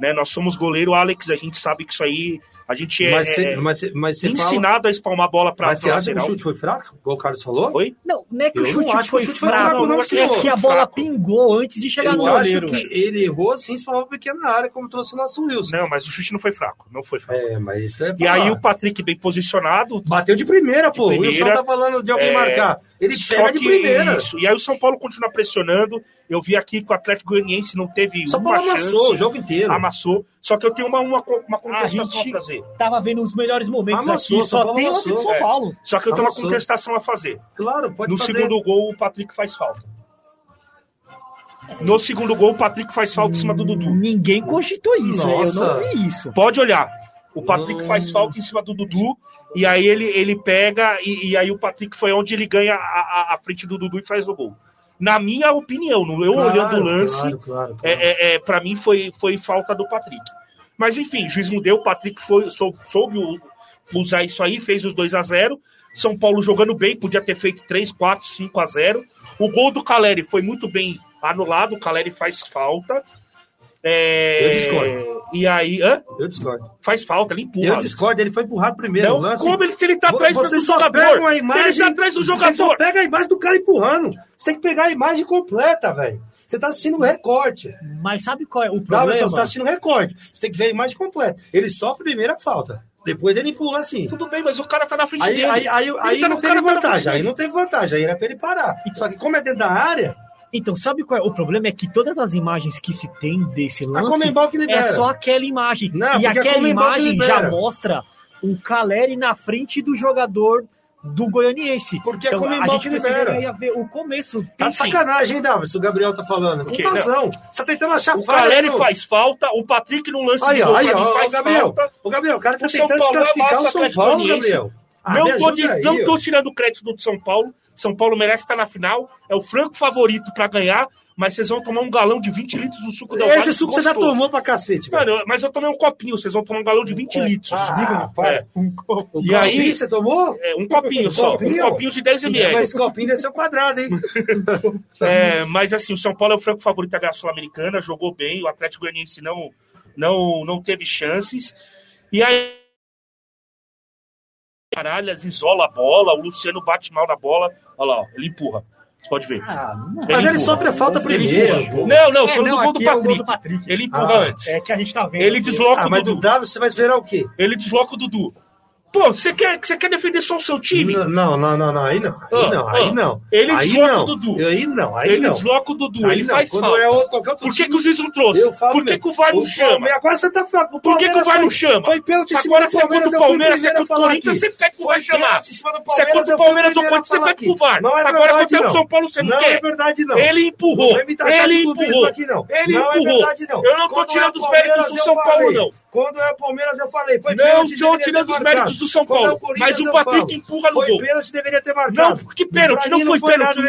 Né? Nós somos goleiro, Alex, a gente sabe que isso aí, a gente é, Mas é você mas cê- mas cê fala... ensinado a espalmar a bola para Mas você acha que o chute foi fraco? Igual o Carlos falou? Oi? Não, não é que Eu o chute não acho que foi o chute foi fraco, fraco, não, é senhor. que a bola Fraco. pingou antes de chegar Eu no acho goleiro. que ele errou sim, se falava pequena área, como trouxe o nosso Wilson. Não, mas o chute não foi fraco, não foi fraco. É, mas isso que eu ia E falar. aí o Patrick bem posicionado, Bateu de primeira, pô. primeira. O Wilson tá falando de alguém É, marcar. Ele Só pega de primeira. isso. E aí o São Paulo continua pressionando. Eu vi aqui que o Atlético Goianiense não teve São uma Paulo amassou chance, o jogo inteiro. amassou. Só que eu tenho uma, uma, uma A contestação a, gente fazer. tava vendo os melhores momentos Amassou, aqui, São só Paulo tem outro amassou. São É. Paulo. Só que eu tenho uma Amassou. contestação a fazer. Claro, pode no fazer. segundo gol, o Patrick faz falta. No segundo gol, o Patrick faz falta em cima do Dudu. Ninguém cogitou isso, Nossa. eu não vi isso. Pode olhar. O Patrick faz falta em cima do Dudu. E aí ele, ele pega, e, e aí o Patrick foi onde ele ganha a, a, a frente do Dudu e faz o gol. Na minha opinião, eu Claro, olhando o lance, Claro, claro, é, é, é, para mim foi, foi falta do Patrick. Mas enfim, o juiz mudou, o Patrick foi, sou- soube usar isso aí, fez os 2 a 0 São Paulo jogando bem, podia ter feito 3, 4, 5 a 0 O gol do Caleri foi muito bem anulado, o Caleri faz falta. É, Eu discordo. E aí, hã? Eu discordo. Faz falta, ele empurra. Eu discordo, ele foi empurrado primeiro. Não, lance... como ele, se ele tá atrás Você do só jogador? pega uma imagem. Ele tá atrás do Você só jogador. pega a imagem do cara empurrando. Você tem que pegar a imagem completa, velho. Você tá assistindo o recorte. Mas sabe qual é o Tá, problema? você tá assistindo o recorte. Você tem que ver a imagem completa. Ele sofre primeiro a falta. Depois ele empurra assim. Tudo bem, mas o cara tá na frente Aí, dele. aí, aí, Ele aí tá não teve tá vantagem. Aí dele. não teve vantagem. Aí era pra ele parar. Só que como é dentro da área, Então, sabe qual é? O problema é que todas as imagens que se tem desse lance é só aquela imagem. Não, e aquela imagem já mostra o Caleri na frente do jogador do Goianiense. Porque a então, a Comembol que libera. ver o começo. Tá de sacanagem, hein? Se o Gabriel tá falando. Com razão. Você tá tentando achar O falha, Caleri não. faz falta, o Patrick no lance Aí, de gol aí, ó, faz o Gabriel. falta. O Gabriel, o cara tá O tentando Paulo desclassificar o São o Paulo, Goianiense. Gabriel. Ah, não, tô, aí, não tô tirando o crédito do São Paulo. São Paulo merece estar na final. É o franco favorito pra ganhar, mas vocês vão tomar um galão de 20 litros do suco da Esse suco você já tomou pra cacete, velho. Mano, mas eu tomei um copinho, vocês vão tomar um galão de 20 litros. Ah, para. É. O E aí- copinho você tomou? É, um copinho só, Copinho? um copinho de 10 ml. Mas esse copinho deve ser o quadrado, hein? <laughs> É, mas assim, o São Paulo é o franco favorito da Sul-Americana, jogou bem, o Atlético Goianiense não, não, não teve chances. E aí. Caralhas, isola a bola, o Luciano bate mal na bola. Olha lá, ó, ele empurra. Você pode ver. Mas ele empurra. sofre a falta Ele primeiro. empurra. Não, não, É, foi do gol do aqui é o gol Patrick. do Patrick. Ele empurra Ah, antes. É que a gente tá vendo. Ele aqui. desloca Ah, o mas do Dudu. Davi você vai esperar o quê? Ele desloca o Dudu. Pô, você quer, você quer defender só o seu time? Não, não, não, não, aí não. Aí Ah, não, aí ah. não. Ele aí desloca não. o Dudu. Aí não, aí ele não. desloca o Dudu, Aí ele não. faz Quando falta. é outro, qualquer outro Por que, time- que o juiz não trouxe? Eu falo Por que, mesmo. que o VAR não chama? Palmeiras- Agora você tá falando. Por que, que o Palmeiras VAR não chama? Foi pênalti em cima Agora do você é Palmeiras. contra o Palmeiras, você é contra o Corinthians, você pede pro VAR chamar. Você é Palmeiras, contra o Palmeiras, não a ser falar pede pro. VAR. Não é Agora contra o não. São Paulo você não Não quer. é verdade, não. Ele empurrou. Não taxar Ele empurrou. aqui, não. Ele não é empurrou. não. Eu não tô tirando é os méritos Palmeiras, do São Paulo, não. Quando é o Palmeiras, eu falei. Foi Não deveria tirando os méritos do São é Paulo, o Corinthians, mas o Patrick empurra no Foi gol. pênalti, deveria ter marcado. Não, que pênalti, não mim foi foi pênalti. O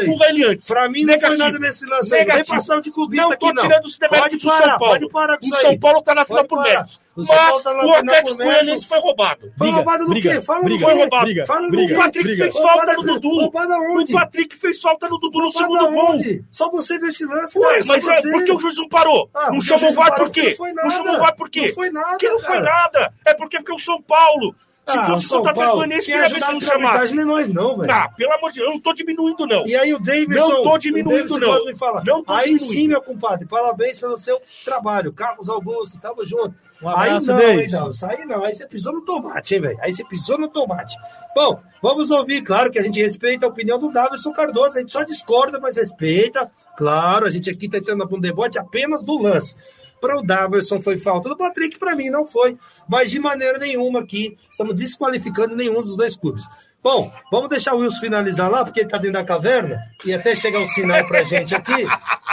aí. empurra ele antes. Pra mim não foi Negativo. nada nesse lance aí. Não Negativo. passar de clubista Não aqui, tô não. tirando os deméritos Pode do São parar, Paulo. pode parar com O isso aí. São Paulo tá na final Pode por méritos. Mas o Atlético por. Goianiense foi roubado. Foi roubado briga, quê? Fala briga, Foi quê? roubado. briga, Fala briga? O Patrick fez falta no Dudu. Roubado aonde? O Patrick fez falta no Dudu no segundo gol. Só você viu esse lance, Ué, né? Mas é você. porque o juiz não parou? Não porque o chamou juiz o VAR por quê? Não nada. chamou o VAR por quê? Não foi nada, Porque não foi nada. É porque, porque o São Paulo. Se Ah, fosse São contra o Atlético Paulo, Goianiense, quem queria ver se ajudar não no chamasse. é nós não, velho. Ah, pelo amor de Deus, eu não tô diminuindo, não. E aí o Davidson... Não tô diminuindo, não. pode me falar. Não tô aí diminuindo. sim, meu compadre, parabéns pelo seu trabalho. Carlos Augusto, tamo junto. Um aí abraço, não, hein, Davidson. não, isso aí não. Aí você pisou no tomate, hein, velho? Aí você pisou no tomate. Bom, vamos ouvir, claro que a gente respeita a opinião do Davidson Cardoso, a gente só discorda, mas respeita. Claro, a gente aqui tá entrando um debate apenas do lance. Para o Daverson foi falta do Patrick, para mim não foi. Mas de maneira nenhuma aqui estamos desqualificando nenhum dos dois clubes. Bom, vamos deixar o Wilson finalizar lá, porque ele tá dentro da caverna, e até chegar o sinal pra gente aqui,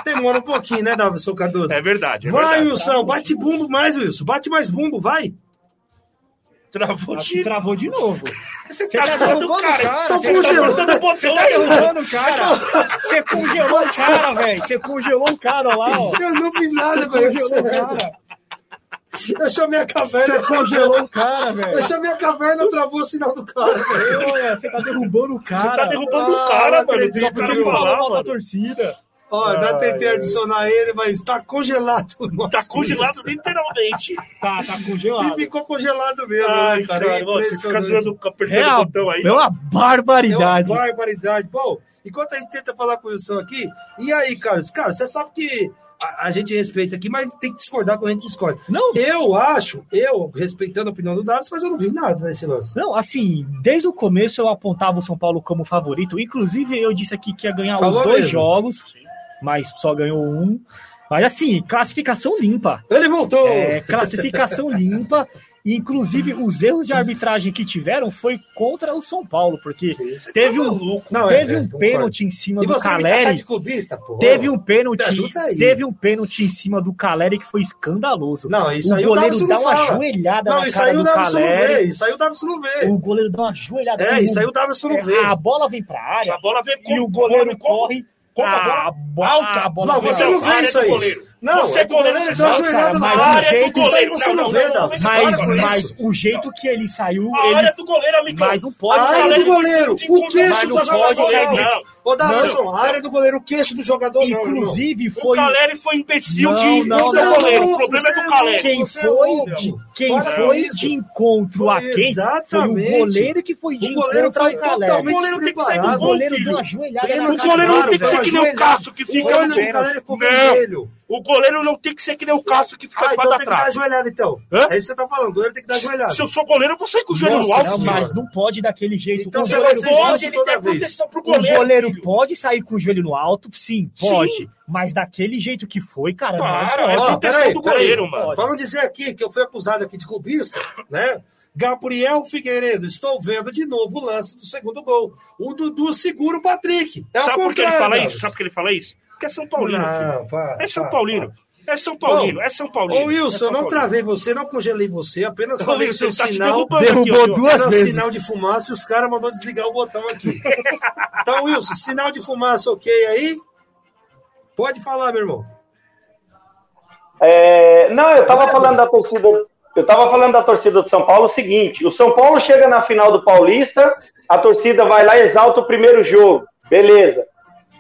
demora um pouquinho, né, Daverson Cardoso? É verdade. É vai, verdade. Wilson, bate bumbo mais, Wilson. Bate mais bumbo, vai. Travou de travou de novo. Você Você tá tá derrubando o cara. cara, Tô Você tá congelando. botando o botão. Você tá derrubando o cara. Você congelou o cara, velho. Você congelou o cara lá, ó. Eu não fiz nada, Você velho. congelou o cara. Eu chamei a caverna. Você congelou o cara, velho. Eu chamei a caverna, travou o sinal do cara, velho. Você tá derrubando o cara. Você tá derrubando o Ah, cara, não mano. acredito, o Porque cara ele falou falar, mano. torcida. Ó, ainda tentei adicionar ele, mas tá congelado. Nossa, Tá congelado literalmente. <laughs> Tá, tá E congelado. ficou congelado mesmo, Ai, né, cara? cara, É você fica zoando, É uma, o botão aí. é uma É uma barbaridade. barbaridade. Bom, enquanto a gente tenta falar com o Wilson aqui, e aí, Carlos? Cara, você sabe que a, a gente respeita aqui, mas tem que discordar quando a gente discorda. Não, Eu acho, eu, respeitando a opinião do Davis, mas eu não vi nada nesse lance. Não, assim, desde o começo eu apontava o São Paulo como favorito. Inclusive, eu disse aqui que ia ganhar Falou os dois mesmo. jogos, mas só ganhou um. Mas assim, classificação limpa. Ele voltou! É, classificação <laughs> limpa. E, inclusive, os erros de arbitragem que tiveram foi contra o São Paulo, porque teve um, Não, teve é, um é, pênalti em cima E do tá Caleri. clubista. Teve um pênalti, teve um pênalti em cima do Caleri que foi escandaloso. Não, isso o aí o goleiro Davison dá uma fala. joelhada Não, na isso cara aí o do Davison não vê. Caleri. Isso aí o Davison não vê. O goleiro dá uma joelhada. É, o- isso aí o Davison não vê. A bola vem pra área A bola vem e o goleiro corre. Como a a bola alta. a bola Não, você não vê área isso aí. Goleiro. Não, Você é do goleiro, goleiro, joelhada cara, na o área. jeito- aí Não, você não, não não, vê, não, Mas, mas o jeito que ele saiu, A ele área do goleiro, amigão. Mas não pode A área do goleiro, o queixo do jogador. Ô, Davison, a área do goleiro, o queixo do jogador. Inclusive, O foi. Caleri foi imbecil de não, ser goleiro. não, O problema é do não- Caleri. Quem é foi de, quem foi de encontro a quem? Foi o exatamente. goleiro que foi de O goleiro encontro ao Caleri. O goleiro tem que sair do despreparado. O gol, goleiro deu uma joelhada Pênalti, na O goleiro do não tem que ser que nem o ajoelhado. Cássio que O fica olho no do. Caleri ficou Não. vermelho. O goleiro não tem que ser que nem o Cássio que fica Ah, de então tem que dar trás. joelhada, então. Hã? É isso que você tá falando, o goleiro tem que dar joelhada. Se eu sou goleiro, eu vou sair com o joelho no Nossa alto. Não, mas não pode daquele jeito. Então o você goleiro, vai ser Pode, ele toda vez. pro o goleiro. goleiro filho. pode sair com o joelho no alto? Sim, Sim. pode. Mas daquele jeito que foi, cara, Para, não é proteção do goleiro, mano. Pra não dizer aqui que eu fui acusado aqui de clubista, né? Gabriel Figueiredo, estou vendo de novo o lance do segundo gol. O Dudu segura o Patrick. É Sabe por que ele fala isso? Sabe por que ele fala isso? Porque é São Paulino. Não, para, É São para, Paulino. É São Paulino. É São. Paulino. Ô, Wilson, é eu não travei você, não congelei você, apenas Ô, falei Wilson, seu tá sinal. aqui, Derrubou ó. duas Era vezes. sinal de fumaça e os caras mandou desligar o botão aqui. <laughs> Então, Wilson, sinal de fumaça ok aí? Pode falar, meu irmão. É, não, eu tava falando da torcida. Eu tava falando da torcida do São Paulo o seguinte: o São Paulo chega na final do Paulista, a torcida vai lá e exalta o primeiro jogo, beleza.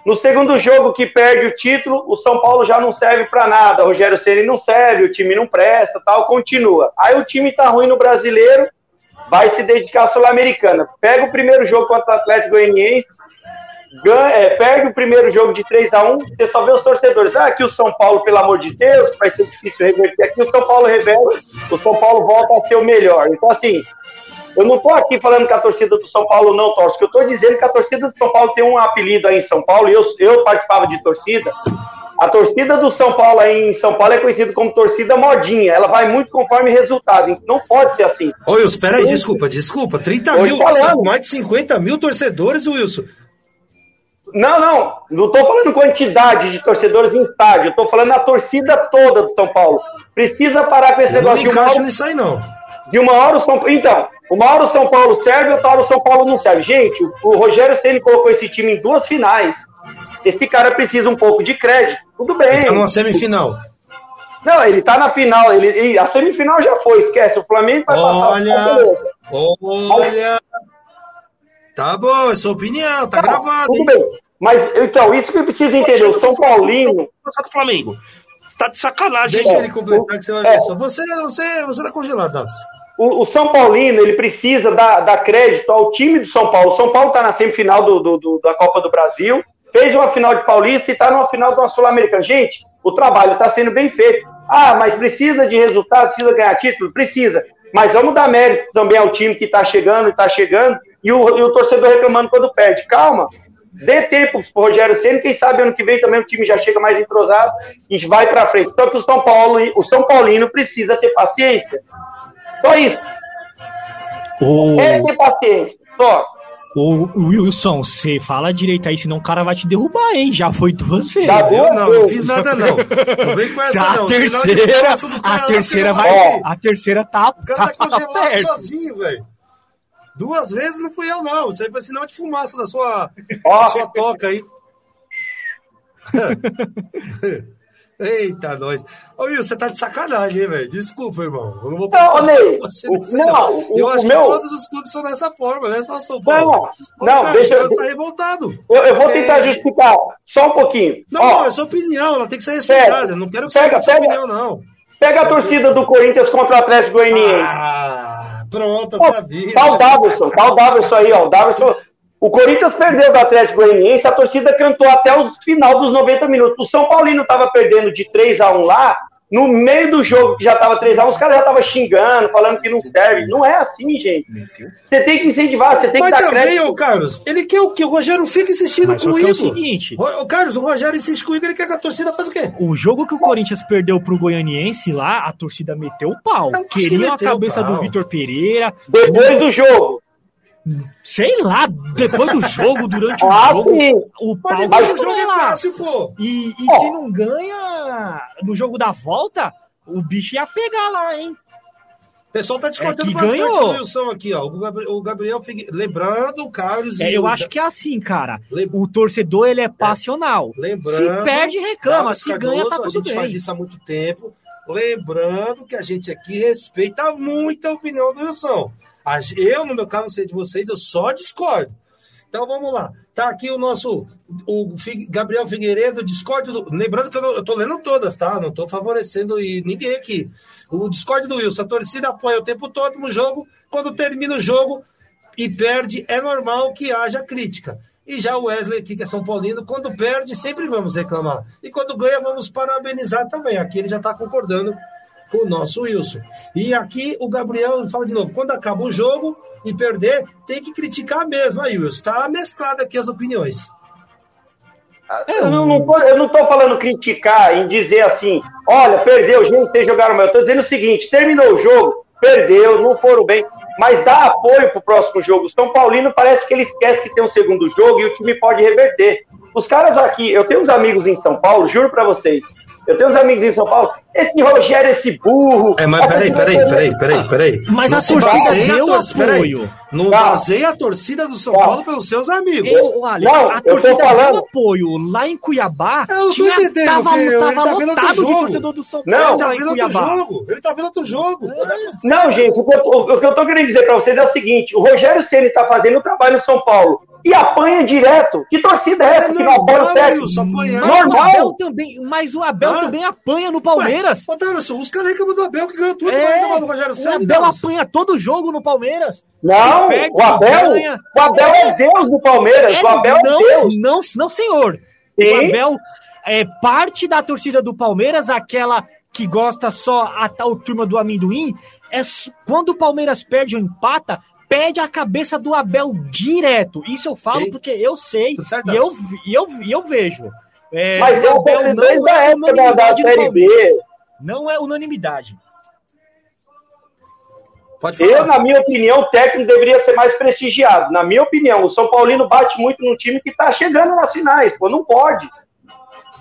No segundo jogo que perde o título, o São Paulo já não serve para nada. O Rogério Ceni não serve, o time não presta, tal, continua. Aí o time tá ruim no Brasileiro, vai se dedicar à Sul-Americana. Pega o primeiro jogo contra o Atlético Goianiense, ganha, é, perde o primeiro jogo de 3 a 1 você só vê os torcedores. Ah, aqui o São Paulo, pelo amor de Deus, vai ser difícil reverter. Aqui o São Paulo reverte, o São Paulo volta a ser o melhor. Então, assim, eu não tô aqui falando que a torcida do São Paulo não torce, que eu tô dizendo que a torcida do São Paulo tem um apelido aí em São Paulo, e eu, eu participava de torcida. A torcida do São Paulo aí em São Paulo é conhecida como torcida modinha. Ela vai muito conforme resultado. Não pode ser assim. Ô, Wilson, peraí, desculpa, desculpa. 30 Tô mil, falando. mais de 50 mil torcedores, Wilson. Não, não, não estou falando quantidade de torcedores em estádio, eu tô falando a torcida toda do São Paulo. Precisa parar com esse Eu não me negócio de uma, encaixo hora, nisso aí, não. de uma hora o São Paulo. Então, uma hora o São Paulo serve, outra hora o São Paulo não serve. Gente, o, Rogério Ceni colocou esse time em duas finais. Esse cara precisa um pouco de crédito. Tudo bem. Tá numa semifinal. Não, ele tá na final. Ele, a semifinal já foi, esquece. O Flamengo vai Olha. passar. beleza. Olha. Tá bom, é sua opinião, tá gravado. Tudo hein? bem. Mas, então, isso que precisa entender. O São Paulino. Do Flamengo. Tá de sacanagem, Deixa hein? ele completar que você vai ver É. só. Você, você, você tá congelado, Davis. O, o São Paulino, ele precisa dar, dar crédito ao time do São Paulo. O São Paulo está na semifinal do, do- do- da Copa do Brasil, fez uma final de Paulista e está numa final de uma Sul-Americana. Gente, o trabalho está sendo bem feito. Ah, mas precisa de resultado, precisa ganhar título? Precisa. Mas vamos dar mérito também ao time que está chegando e está chegando, e o, e o torcedor reclamando quando perde. Calma, dê tempo pro Rogério Ceni, quem sabe ano que vem também o time já chega mais entrosado e vai para frente. Só que o São Paulo, o São Paulino precisa ter paciência. Só isso. Ô, É ter paciência. Só. ô, Wilson, você fala direito aí, senão o cara vai te derrubar, hein? Já foi duas vezes. Já Eu não, não fiz nada, não. Não vem com essa, a não. Sinal de terceira, fumaça do cara a terceira não vai, Ó. a terceira tá, O cara tá tá congelado perto. sozinho, velho. Duas vezes não fui eu, não. Isso aí foi sinal de fumaça da sua, da sua toca aí. <laughs> Eita, nós. Ô, Will, você tá de sacanagem, hein, velho? Desculpa, irmão. Eu não vou Não, Ney, você o- não, o- Eu o acho que todos os clubes são dessa forma, né? Só São Paulo. Não, não, cara, deixa o eu- tá revoltado. Eu, eu vou tentar É. justificar só um pouquinho. Não, Ó, não, é sua opinião, ela tem que ser respeitada. Eu não quero que você Pega, tenha sua pega. opinião, não. pega a torcida do Corinthians contra o Atlético Goianiense. Ah, pronto, Pô, sabia. Tá o Davidson, tá o Davidson aí, ó. O Davidson. O Corinthians perdeu do Atlético Goianiense, a torcida cantou até o final dos 90 minutos. O São Paulino estava perdendo de 3 a 1 lá, no meio do jogo, que já tava 3x1, os caras já estavam xingando, falando que não serve. Não é assim, gente. Você tem que incentivar, você tem Mas que dar também, crédito. ô Carlos, ele quer o quê? O Rogério fica insistindo Mas com que é o isso. seguinte- Ô, Carlos, o Rogério insiste com o Igor, ele quer que a torcida faça o quê? O jogo que o Corinthians perdeu pro Goianiense lá, a torcida meteu o pau. Não, que Queriam a o cabeça pau. do Vitor Pereira. Depois do jogo. Sei lá, depois do jogo, durante o Ah, jogo, sim. o Mas pau do jogo é fácil, pô. E, e Ó. se não ganha no jogo da volta, o bicho ia pegar lá, hein? O pessoal tá discordando É bastante ganhou. do Wilson aqui, ó. O Gabriel, o Gabriel Figue- lembrando o Carlos É, eu o- acho que é assim, cara. Lem- O torcedor, ele é passional. Lembrando, Se perde, reclama. Carlos Se ganha, tá Cardoso, tudo A gente bem. faz isso há muito tempo. Lembrando que a gente aqui respeita muito a opinião do Wilson. Eu, no meu caso, não sei de vocês, eu só discordo. Então vamos lá. Tá aqui o nosso o Gabriel Figueiredo, Discord do. Lembrando que eu, não, eu tô lendo todas, tá? Não tô favorecendo e ninguém aqui. O Discord do Wilson, a torcida apoia o tempo todo no jogo. Quando termina o jogo e perde, é normal que haja crítica. E já o Wesley aqui, que é São Paulino, quando perde, sempre vamos reclamar. E quando ganha, vamos parabenizar também. Aqui ele já está concordando o nosso Wilson. E aqui o Gabriel fala de novo: quando acaba o jogo e perder, tem que criticar mesmo. Aí, Wilson, está mesclado aqui as opiniões. Eu não, tô, eu não tô falando criticar em dizer assim, olha, perdeu, gente, vocês jogaram mal. Eu tô dizendo o seguinte: terminou o jogo, perdeu, não foram bem, mas dá apoio pro próximo jogo. São Paulino parece que ele esquece que tem um segundo jogo e o time pode reverter. Os caras aqui, eu tenho uns amigos em São Paulo, juro pra vocês. Eu tenho uns amigos em São Paulo. Esse Rogério, esse burro. É, mas peraí, peraí, peraí, peraí, peraí. Mas Não a torcida a deu peraí. apoio. Não Tá. baseia a torcida do São Tá. Paulo pelos seus amigos. Eu, Alex, Não, a eu tô torcida falando- deu apoio lá em Cuiabá. Eu tô tinha, entendendo, tava, que ele tava tá lotado de jogo. torcedor do São Não, Paulo Ele tá vendo outro jogo. Ele tá vendo outro jogo. Não, gente, o que, eu, o que eu tô querendo dizer pra vocês é o seguinte: o Rogério Ceni tá fazendo o trabalho no São Paulo e apanha direto. Que torcida é essa É que não apoia o normal, técnico? Normal. Abel também, mas o Abel Ah. também apanha no Palmeiras. Ué, ô, Darlison, os caras reclamam do Abel que ganhou tudo, É, do Rogério o Ceni, Abel Darlison. apanha todo jogo no Palmeiras. Não, perde, o Abel, ganha. o Abel é, Deus do Palmeiras. o Abel não, é Deus. não, não, senhor. O Sim. Abel é parte da torcida do Palmeiras, aquela que gosta só a tal turma do amendoim. É quando o Palmeiras perde ou empata, pede a cabeça do Abel direto. Isso eu falo porque eu sei e eu, e eu, e eu vejo. É, Mas o é o Abel desde não da é época da, da Série B. Não é unanimidade. Pode falar. Eu, na minha opinião, o técnico deveria ser mais prestigiado. Na minha opinião, o São Paulino bate muito num time que tá chegando nas finais. Pô, não pode.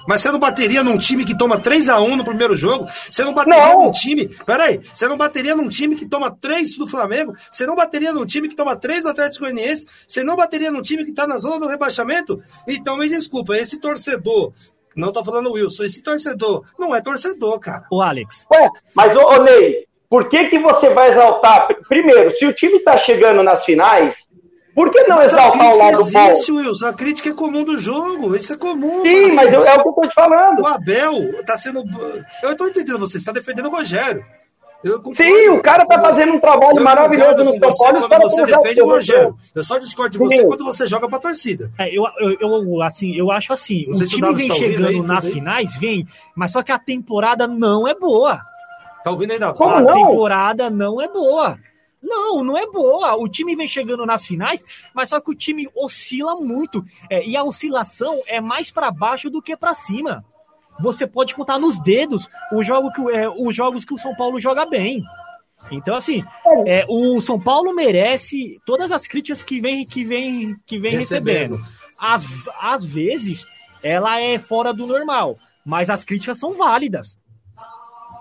Mas você não bateria num time que toma 3x1 no primeiro jogo? Você não bateria Não. num time. Peraí, você não bateria num time que toma 3 do Flamengo? Você não bateria num time que toma 3 do Atlético Goianiense? Você não bateria num time que tá na zona do rebaixamento? Então me desculpa, esse torcedor. Não tô falando Wilson, esse torcedor não é torcedor, cara. O Alex. Ué, mas, ô, ô Ney, por que, que você vai exaltar? Primeiro, se o time tá chegando nas finais, por que não Mas exaltar o lado bom? existe, Wilson. A crítica é comum do jogo. Isso é comum. Sim, parceiro. mas eu- é o que eu tô te falando. O Abel tá sendo. Eu tô entendendo você, você tá defendendo o Rogério. Sim, o cara tá fazendo um trabalho Eu maravilhoso concordo no com São você Paulo os quando caras você usar defende o Rogério. Eu só discordo de você Sim. quando você joga pra torcida. É, eu, eu, eu, assim, eu acho assim, o time vem tá chegando aí, nas finais, vem, mas só que a temporada não é boa. Tá ouvindo aí, Davi? Como a não? temporada não é boa. Não, não é boa. O time vem chegando nas finais, mas só que o time oscila muito. É, e a oscilação é mais para baixo do que para cima. Você pode contar nos dedos os jogos, que, o- é, os jogos que o São Paulo joga bem. Então, assim, é, o São Paulo merece todas as críticas que vem, que vem, que vem Recebendo. recebendo. Às, às vezes, ela é fora do normal, mas as críticas são válidas.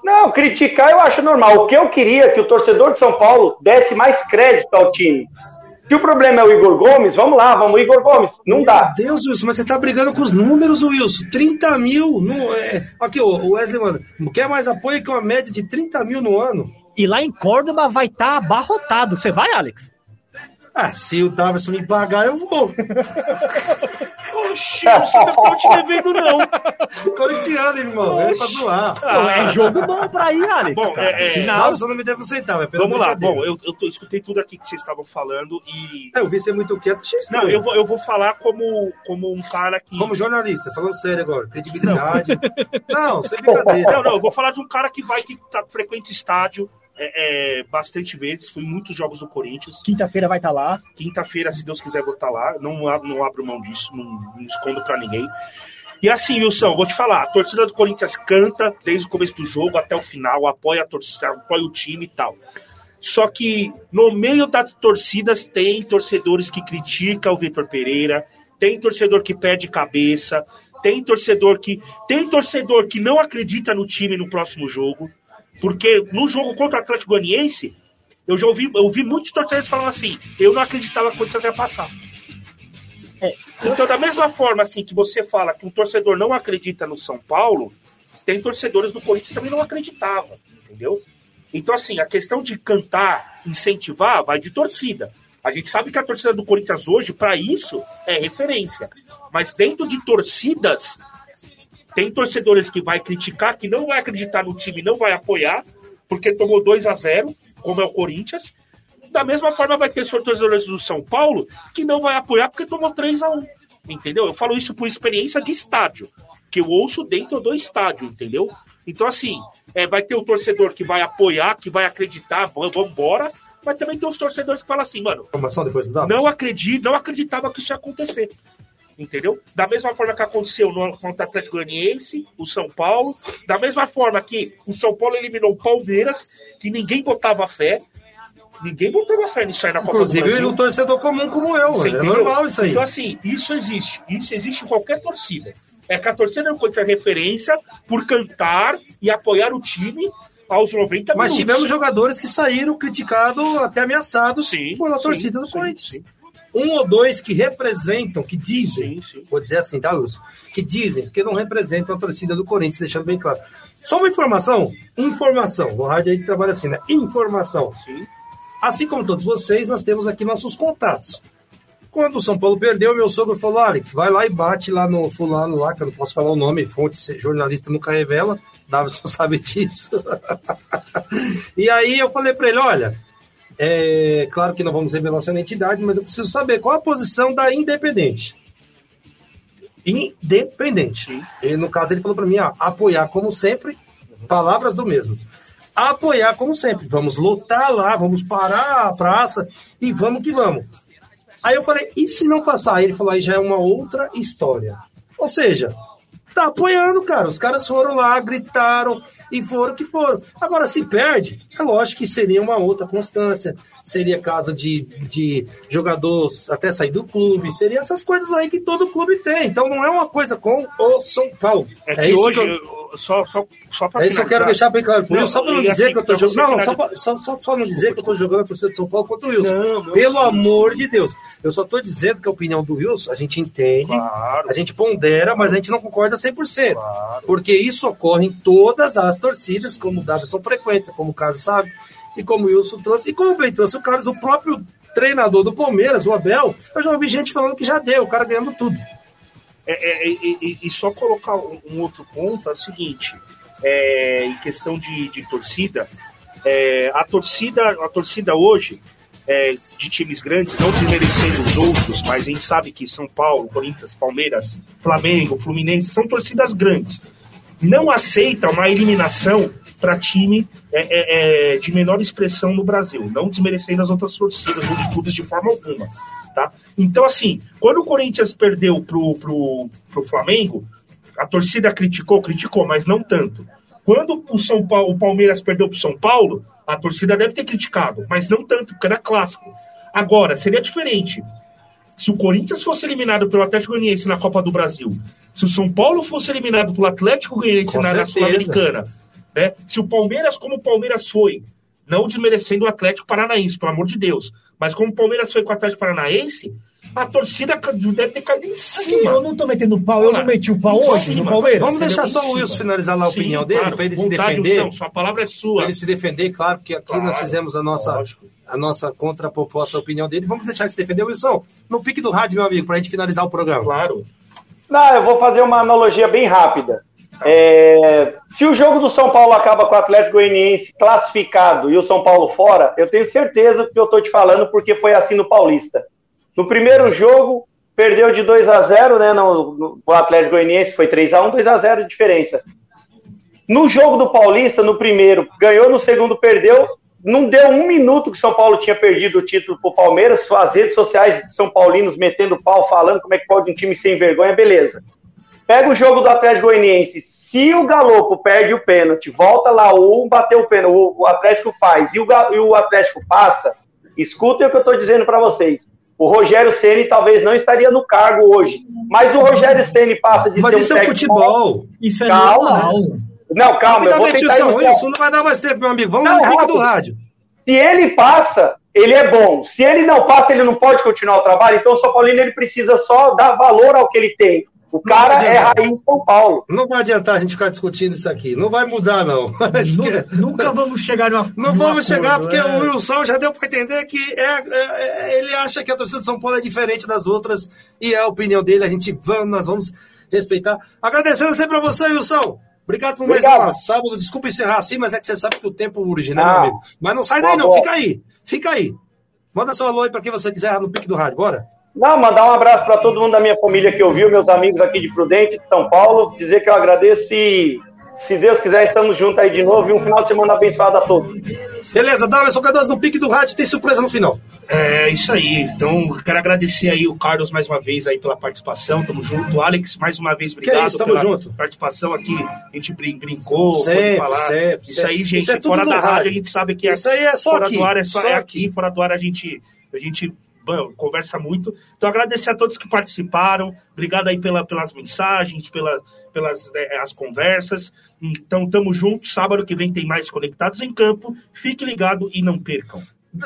Não, criticar eu acho normal. O que eu queria é que o torcedor de São Paulo desse mais crédito ao time. Se o problema é o Igor Gomes, vamos lá, vamos, Igor Gomes. Não dá. Meu Deus, Wilson, mas você tá brigando com os números, Wilson. 30 mil. No, é... Aqui, o o Wesley manda. Quer mais apoio que uma média de 30 mil no ano? E lá em Córdoba vai estar abarrotado. Você vai, Alex? Ah, se o Davidson me pagar, eu vou. Oxi, você não tá te devendo, não. Corintiano, irmão. É pra zoar. Pô, é jogo bom pra ir, Alex. Bom, cara. é- é- Final. Davidson não me deve um centavo. É pela Vamos lá. Bom, eu, eu tô- escutei tudo aqui que vocês estavam falando e. É, eu vi ser muito quieto, achei estranho. Não, eu vou, eu vou falar como, como um cara que. Como jornalista, falando sério agora, credibilidade. Não, sem brincadeira. Não, não, eu vou falar de um cara que vai que tá, frequenta o estádio é, é, bastante vezes, fui em muitos jogos do Corinthians. Quinta-feira vai estar lá. Quinta-feira, se Deus quiser, vou estar lá. Não, não abro mão disso, não, não escondo pra ninguém. E assim, Wilson, vou te falar, a torcida do Corinthians canta desde o começo do jogo até o final, apoia a torcida, apoia o time e tal. Só que no meio das torcidas tem torcedores que criticam o Vitor Pereira, tem torcedor que perde cabeça, tem torcedor que tem torcedor que não acredita no time no próximo jogo, porque no jogo contra o Atlético Goianiense, eu já ouvi, eu ouvi muitos torcedores falando assim, eu não acreditava que o Corinthians ia passar. É. Então, da mesma forma assim que você fala que um torcedor não acredita no São Paulo, tem torcedores do Corinthians que também não acreditavam, entendeu? Então, assim, a questão de cantar, incentivar, vai de torcida. A gente sabe que a torcida do Corinthians hoje, para isso, é referência. Mas dentro de torcidas, tem torcedores que vai criticar, que não vai acreditar no time, não vai apoiar, porque tomou 2 a 0 como é o Corinthians. Da mesma forma, vai ter torcedores do São Paulo que não vai apoiar porque tomou 3 a 1 Entendeu? Eu falo isso por experiência de estádio, que eu ouço dentro do estádio, entendeu? Então, assim, é, vai ter o torcedor que vai apoiar, que vai acreditar, vamos embora, mas também tem os torcedores que falam assim, mano, não acredito, não acreditava que isso ia acontecer. Entendeu? Da mesma forma que aconteceu no contra o Atlético Goianiense, o São Paulo, da mesma forma que o São Paulo eliminou o Palmeiras, que ninguém botava fé, ninguém botava fé nisso aí na Copa do Inclusive, Brasil. um torcedor comum como eu, é normal isso aí. Então, assim, isso existe. Isso existe em qualquer torcida. É que a torcida ter referência por cantar e apoiar o time aos 90 Mas minutos. tivemos jogadores que saíram criticados, até ameaçados Sim, pela sim, torcida do sim, Corinthians. sim. Um ou dois que representam, que dizem, Sim, sim. vou dizer assim, tá, Wilson? Que dizem, porque não representam a torcida do Corinthians, deixando bem claro. Só uma informação, informação, o rádio aí trabalha assim, né? Informação. Sim. Assim como todos vocês, nós temos aqui nossos contatos. Quando o São Paulo perdeu, meu sogro falou: Alex, vai lá e bate lá no fulano lá, que eu não posso falar o nome, fonte jornalista nunca revela, Davidson <laughs> sabe disso. <laughs> e aí eu falei para ele: olha, é claro que não vamos revelar sua identidade, mas eu preciso saber qual a posição da Independente. Independente. E no caso ele falou para mim: ah, apoiar como sempre, palavras do mesmo apoiar como sempre. Vamos lutar lá, vamos parar a praça e vamos que vamos. Aí eu falei, e se não passar? Aí ele falou, aí já é uma outra história. Ou seja, tá apoiando, cara. Os caras foram lá, gritaram e foram que foram. Agora, se perde, é lógico que seria uma outra constância. Seria caso de, de jogador até sair do clube. Seria essas coisas aí que todo clube tem. Então não é uma coisa com o São Paulo. É que isso hoje, que eu- só, só, só pra é isso que eu quero deixar bem claro. Não, só para não dizer assim, que eu tô jogando. Não, só, pra- só, só, só não dizer que eu tô jogando a torcida do São Paulo contra o Wilson. Não, Pelo amor de Deus. Eu só tô dizendo que a opinião do Wilson a gente entende, Claro. a gente pondera, mas a gente não concorda 100%. Claro. Porque isso ocorre em todas as torcidas, como o Davidson frequenta, como o Carlos sabe, e como o Wilson trouxe. E como bem trouxe o Carlos, o próprio treinador do Palmeiras, o Abel, eu já ouvi gente falando que já deu, o cara ganhando tudo. É, é, é, e, só colocar um, um outro ponto é o seguinte: é, em questão de, de torcida, é, a torcida, a torcida hoje é, de times grandes, não desmerecendo os outros, mas a gente sabe que São Paulo, Corinthians, Palmeiras, Flamengo, Fluminense são torcidas grandes. Não aceita uma eliminação para time é, é, é, de menor expressão no Brasil, não desmerecendo as outras torcidas ou de clubes de forma alguma. Tá? Então, assim, quando o Corinthians perdeu pro, pro, pro Flamengo, a torcida criticou, criticou, mas não tanto. Quando o São Paulo, o Palmeiras perdeu pro São Paulo, a torcida deve ter criticado, mas não tanto, porque era clássico. Agora, seria diferente. Se o Corinthians fosse eliminado pelo Atlético Goianiense na Copa do Brasil, se o São Paulo fosse eliminado pelo Atlético Goianiense na, na. Sul-Americana, né? Se o Palmeiras, como o Palmeiras foi, não desmerecendo o Atlético Paranaense, pelo amor de Deus, mas como o Palmeiras foi com o Atlético Paranaense, a torcida deve ter caído em cima. Eu não tô metendo pau, eu não meti o pau hoje no Palmeiras. Vamos deixar só o Wilson finalizar lá a Sim, opinião dele, claro, para ele se defender. Sua palavra é sua. Pra ele se defender, claro, porque aqui Claro, nós fizemos a nossa, lógico. A nossa contraproposta, a opinião dele. Vamos deixar ele se defender, Wilson, no pique do rádio, meu amigo, para a gente finalizar o programa. Claro. Não, eu vou fazer uma analogia bem rápida. É, se o jogo do São Paulo acaba com o Atlético Goianiense classificado e o São Paulo fora, eu tenho certeza que eu estou te falando porque foi assim no Paulista. No primeiro jogo, perdeu de 2 a 0 né? No, no, o Atlético Goianiense foi 3 a 1 2 a 0 de diferença. No jogo do Paulista, no primeiro, ganhou, no segundo perdeu. Não deu um minuto que São Paulo tinha perdido o título pro Palmeiras. As redes sociais de São Paulinos metendo pau, falando como é que pode um time sem vergonha, beleza. Pega o jogo do Atlético Goianiense. Se o Galopo perde o pênalti, volta lá, ou bateu o pênalti, o, o Atlético faz, e o, e o Atlético passa, escutem o que eu estou dizendo para vocês. O Rogério Ceni talvez não estaria no cargo hoje, mas o Rogério Ceni passa de Mas ser um isso é técnico- futebol. Isso é Calma. normal. Não, calma, eu vou tentar. Wilson, não vai dar mais tempo, meu amigo. Vamos Não, no pique do rádio. Se ele passa, ele é bom. Se ele não passa, ele não pode continuar o trabalho. Então o São Paulino ele precisa só dar valor ao que ele tem. O cara é raiz São Paulo. Não vai adiantar a gente ficar discutindo isso aqui. Não vai mudar, não. <laughs> Nunca, nunca vamos chegar numa. Não num vamos chegar, acordo, porque é. o Wilson já deu para entender que é, é- é- ele acha que a torcida de São Paulo é diferente das outras e é a opinião dele. A gente vamos, nós vamos respeitar. Agradecendo sempre a você, Wilson. Obrigado por mais Obrigado. uma sábado. Desculpa encerrar assim, mas é que você sabe que o tempo urge, né, Ah. meu amigo? Mas não sai daí, Tá não. bom. Fica aí. Fica aí. Manda seu alô aí para quem você quiser no pique do rádio. Bora? Não, mandar um abraço para todo mundo da minha família que ouviu, meus amigos aqui de Prudente, de São Paulo. Dizer que eu agradeço e, se Deus quiser, estamos juntos aí de novo. E um final de semana abençoado a todos. Beleza, Davidson Cardoso no pique do rádio. Tem surpresa no final. É isso aí. Então, quero agradecer aí o Carlos mais uma vez aí pela participação. Tamo junto. Alex, mais uma vez, obrigado é isso, tamo pela junto. participação aqui. A gente brin- brincou, Sempre, pode falar. sempre, Isso sempre. aí, gente, Isso é fora da rádio, rádio. a gente sabe que é Isso aí é só fora aqui, do ar é só, só é aqui. aqui, fora do ar a gente a gente conversa muito. Então agradecer a todos que participaram. Obrigado aí pela, pelas mensagens, pela, pelas eh, as conversas. Então tamo junto. Sábado que vem tem mais conectados em campo. Fique ligado e não percam.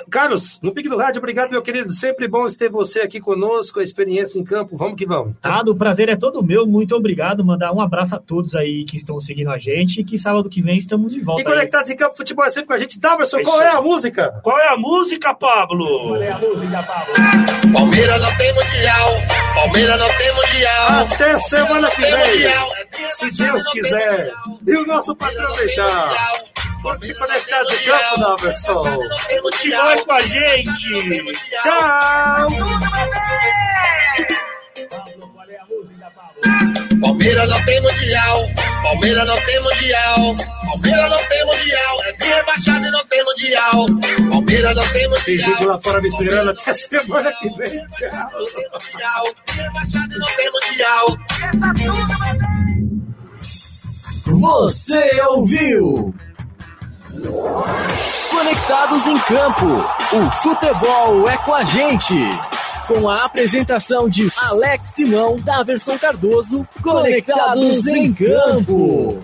Carlos, no pique do rádio, obrigado, meu querido. Sempre bom ter você aqui conosco, a experiência em campo. Vamos que vamos. Tá, o prazer é todo meu. Muito obrigado. Mandar um abraço a todos aí que estão seguindo a gente. E que sábado que vem estamos de E volta. aí. conectados em campo, futebol é sempre com a gente. Daverson, É qual é aí. a música? Qual é a música, Pablo? Palmeiras não tem mundial. Palmeiras não tem mundial. Até semana que vem, se Deus quiser. E o nosso patrão deixar. Fique conectado em campo, Daverson. Continua com a gente. Tchau. Palmeiras não tem mundial. Palmeiras não tem mundial. Palmeiras não tem mundial. É de rebaixado e não tem mundial. Palmeiras não tem mundial. Tem gente lá fora me esperando até <laughs> semana que vem. Tchau. rebaixado e não tem mundial. Você ouviu? Conectados em Campo. O futebol é com a gente. Com a apresentação de Alex Simão, Daverson Cardoso, Conectados em Campo.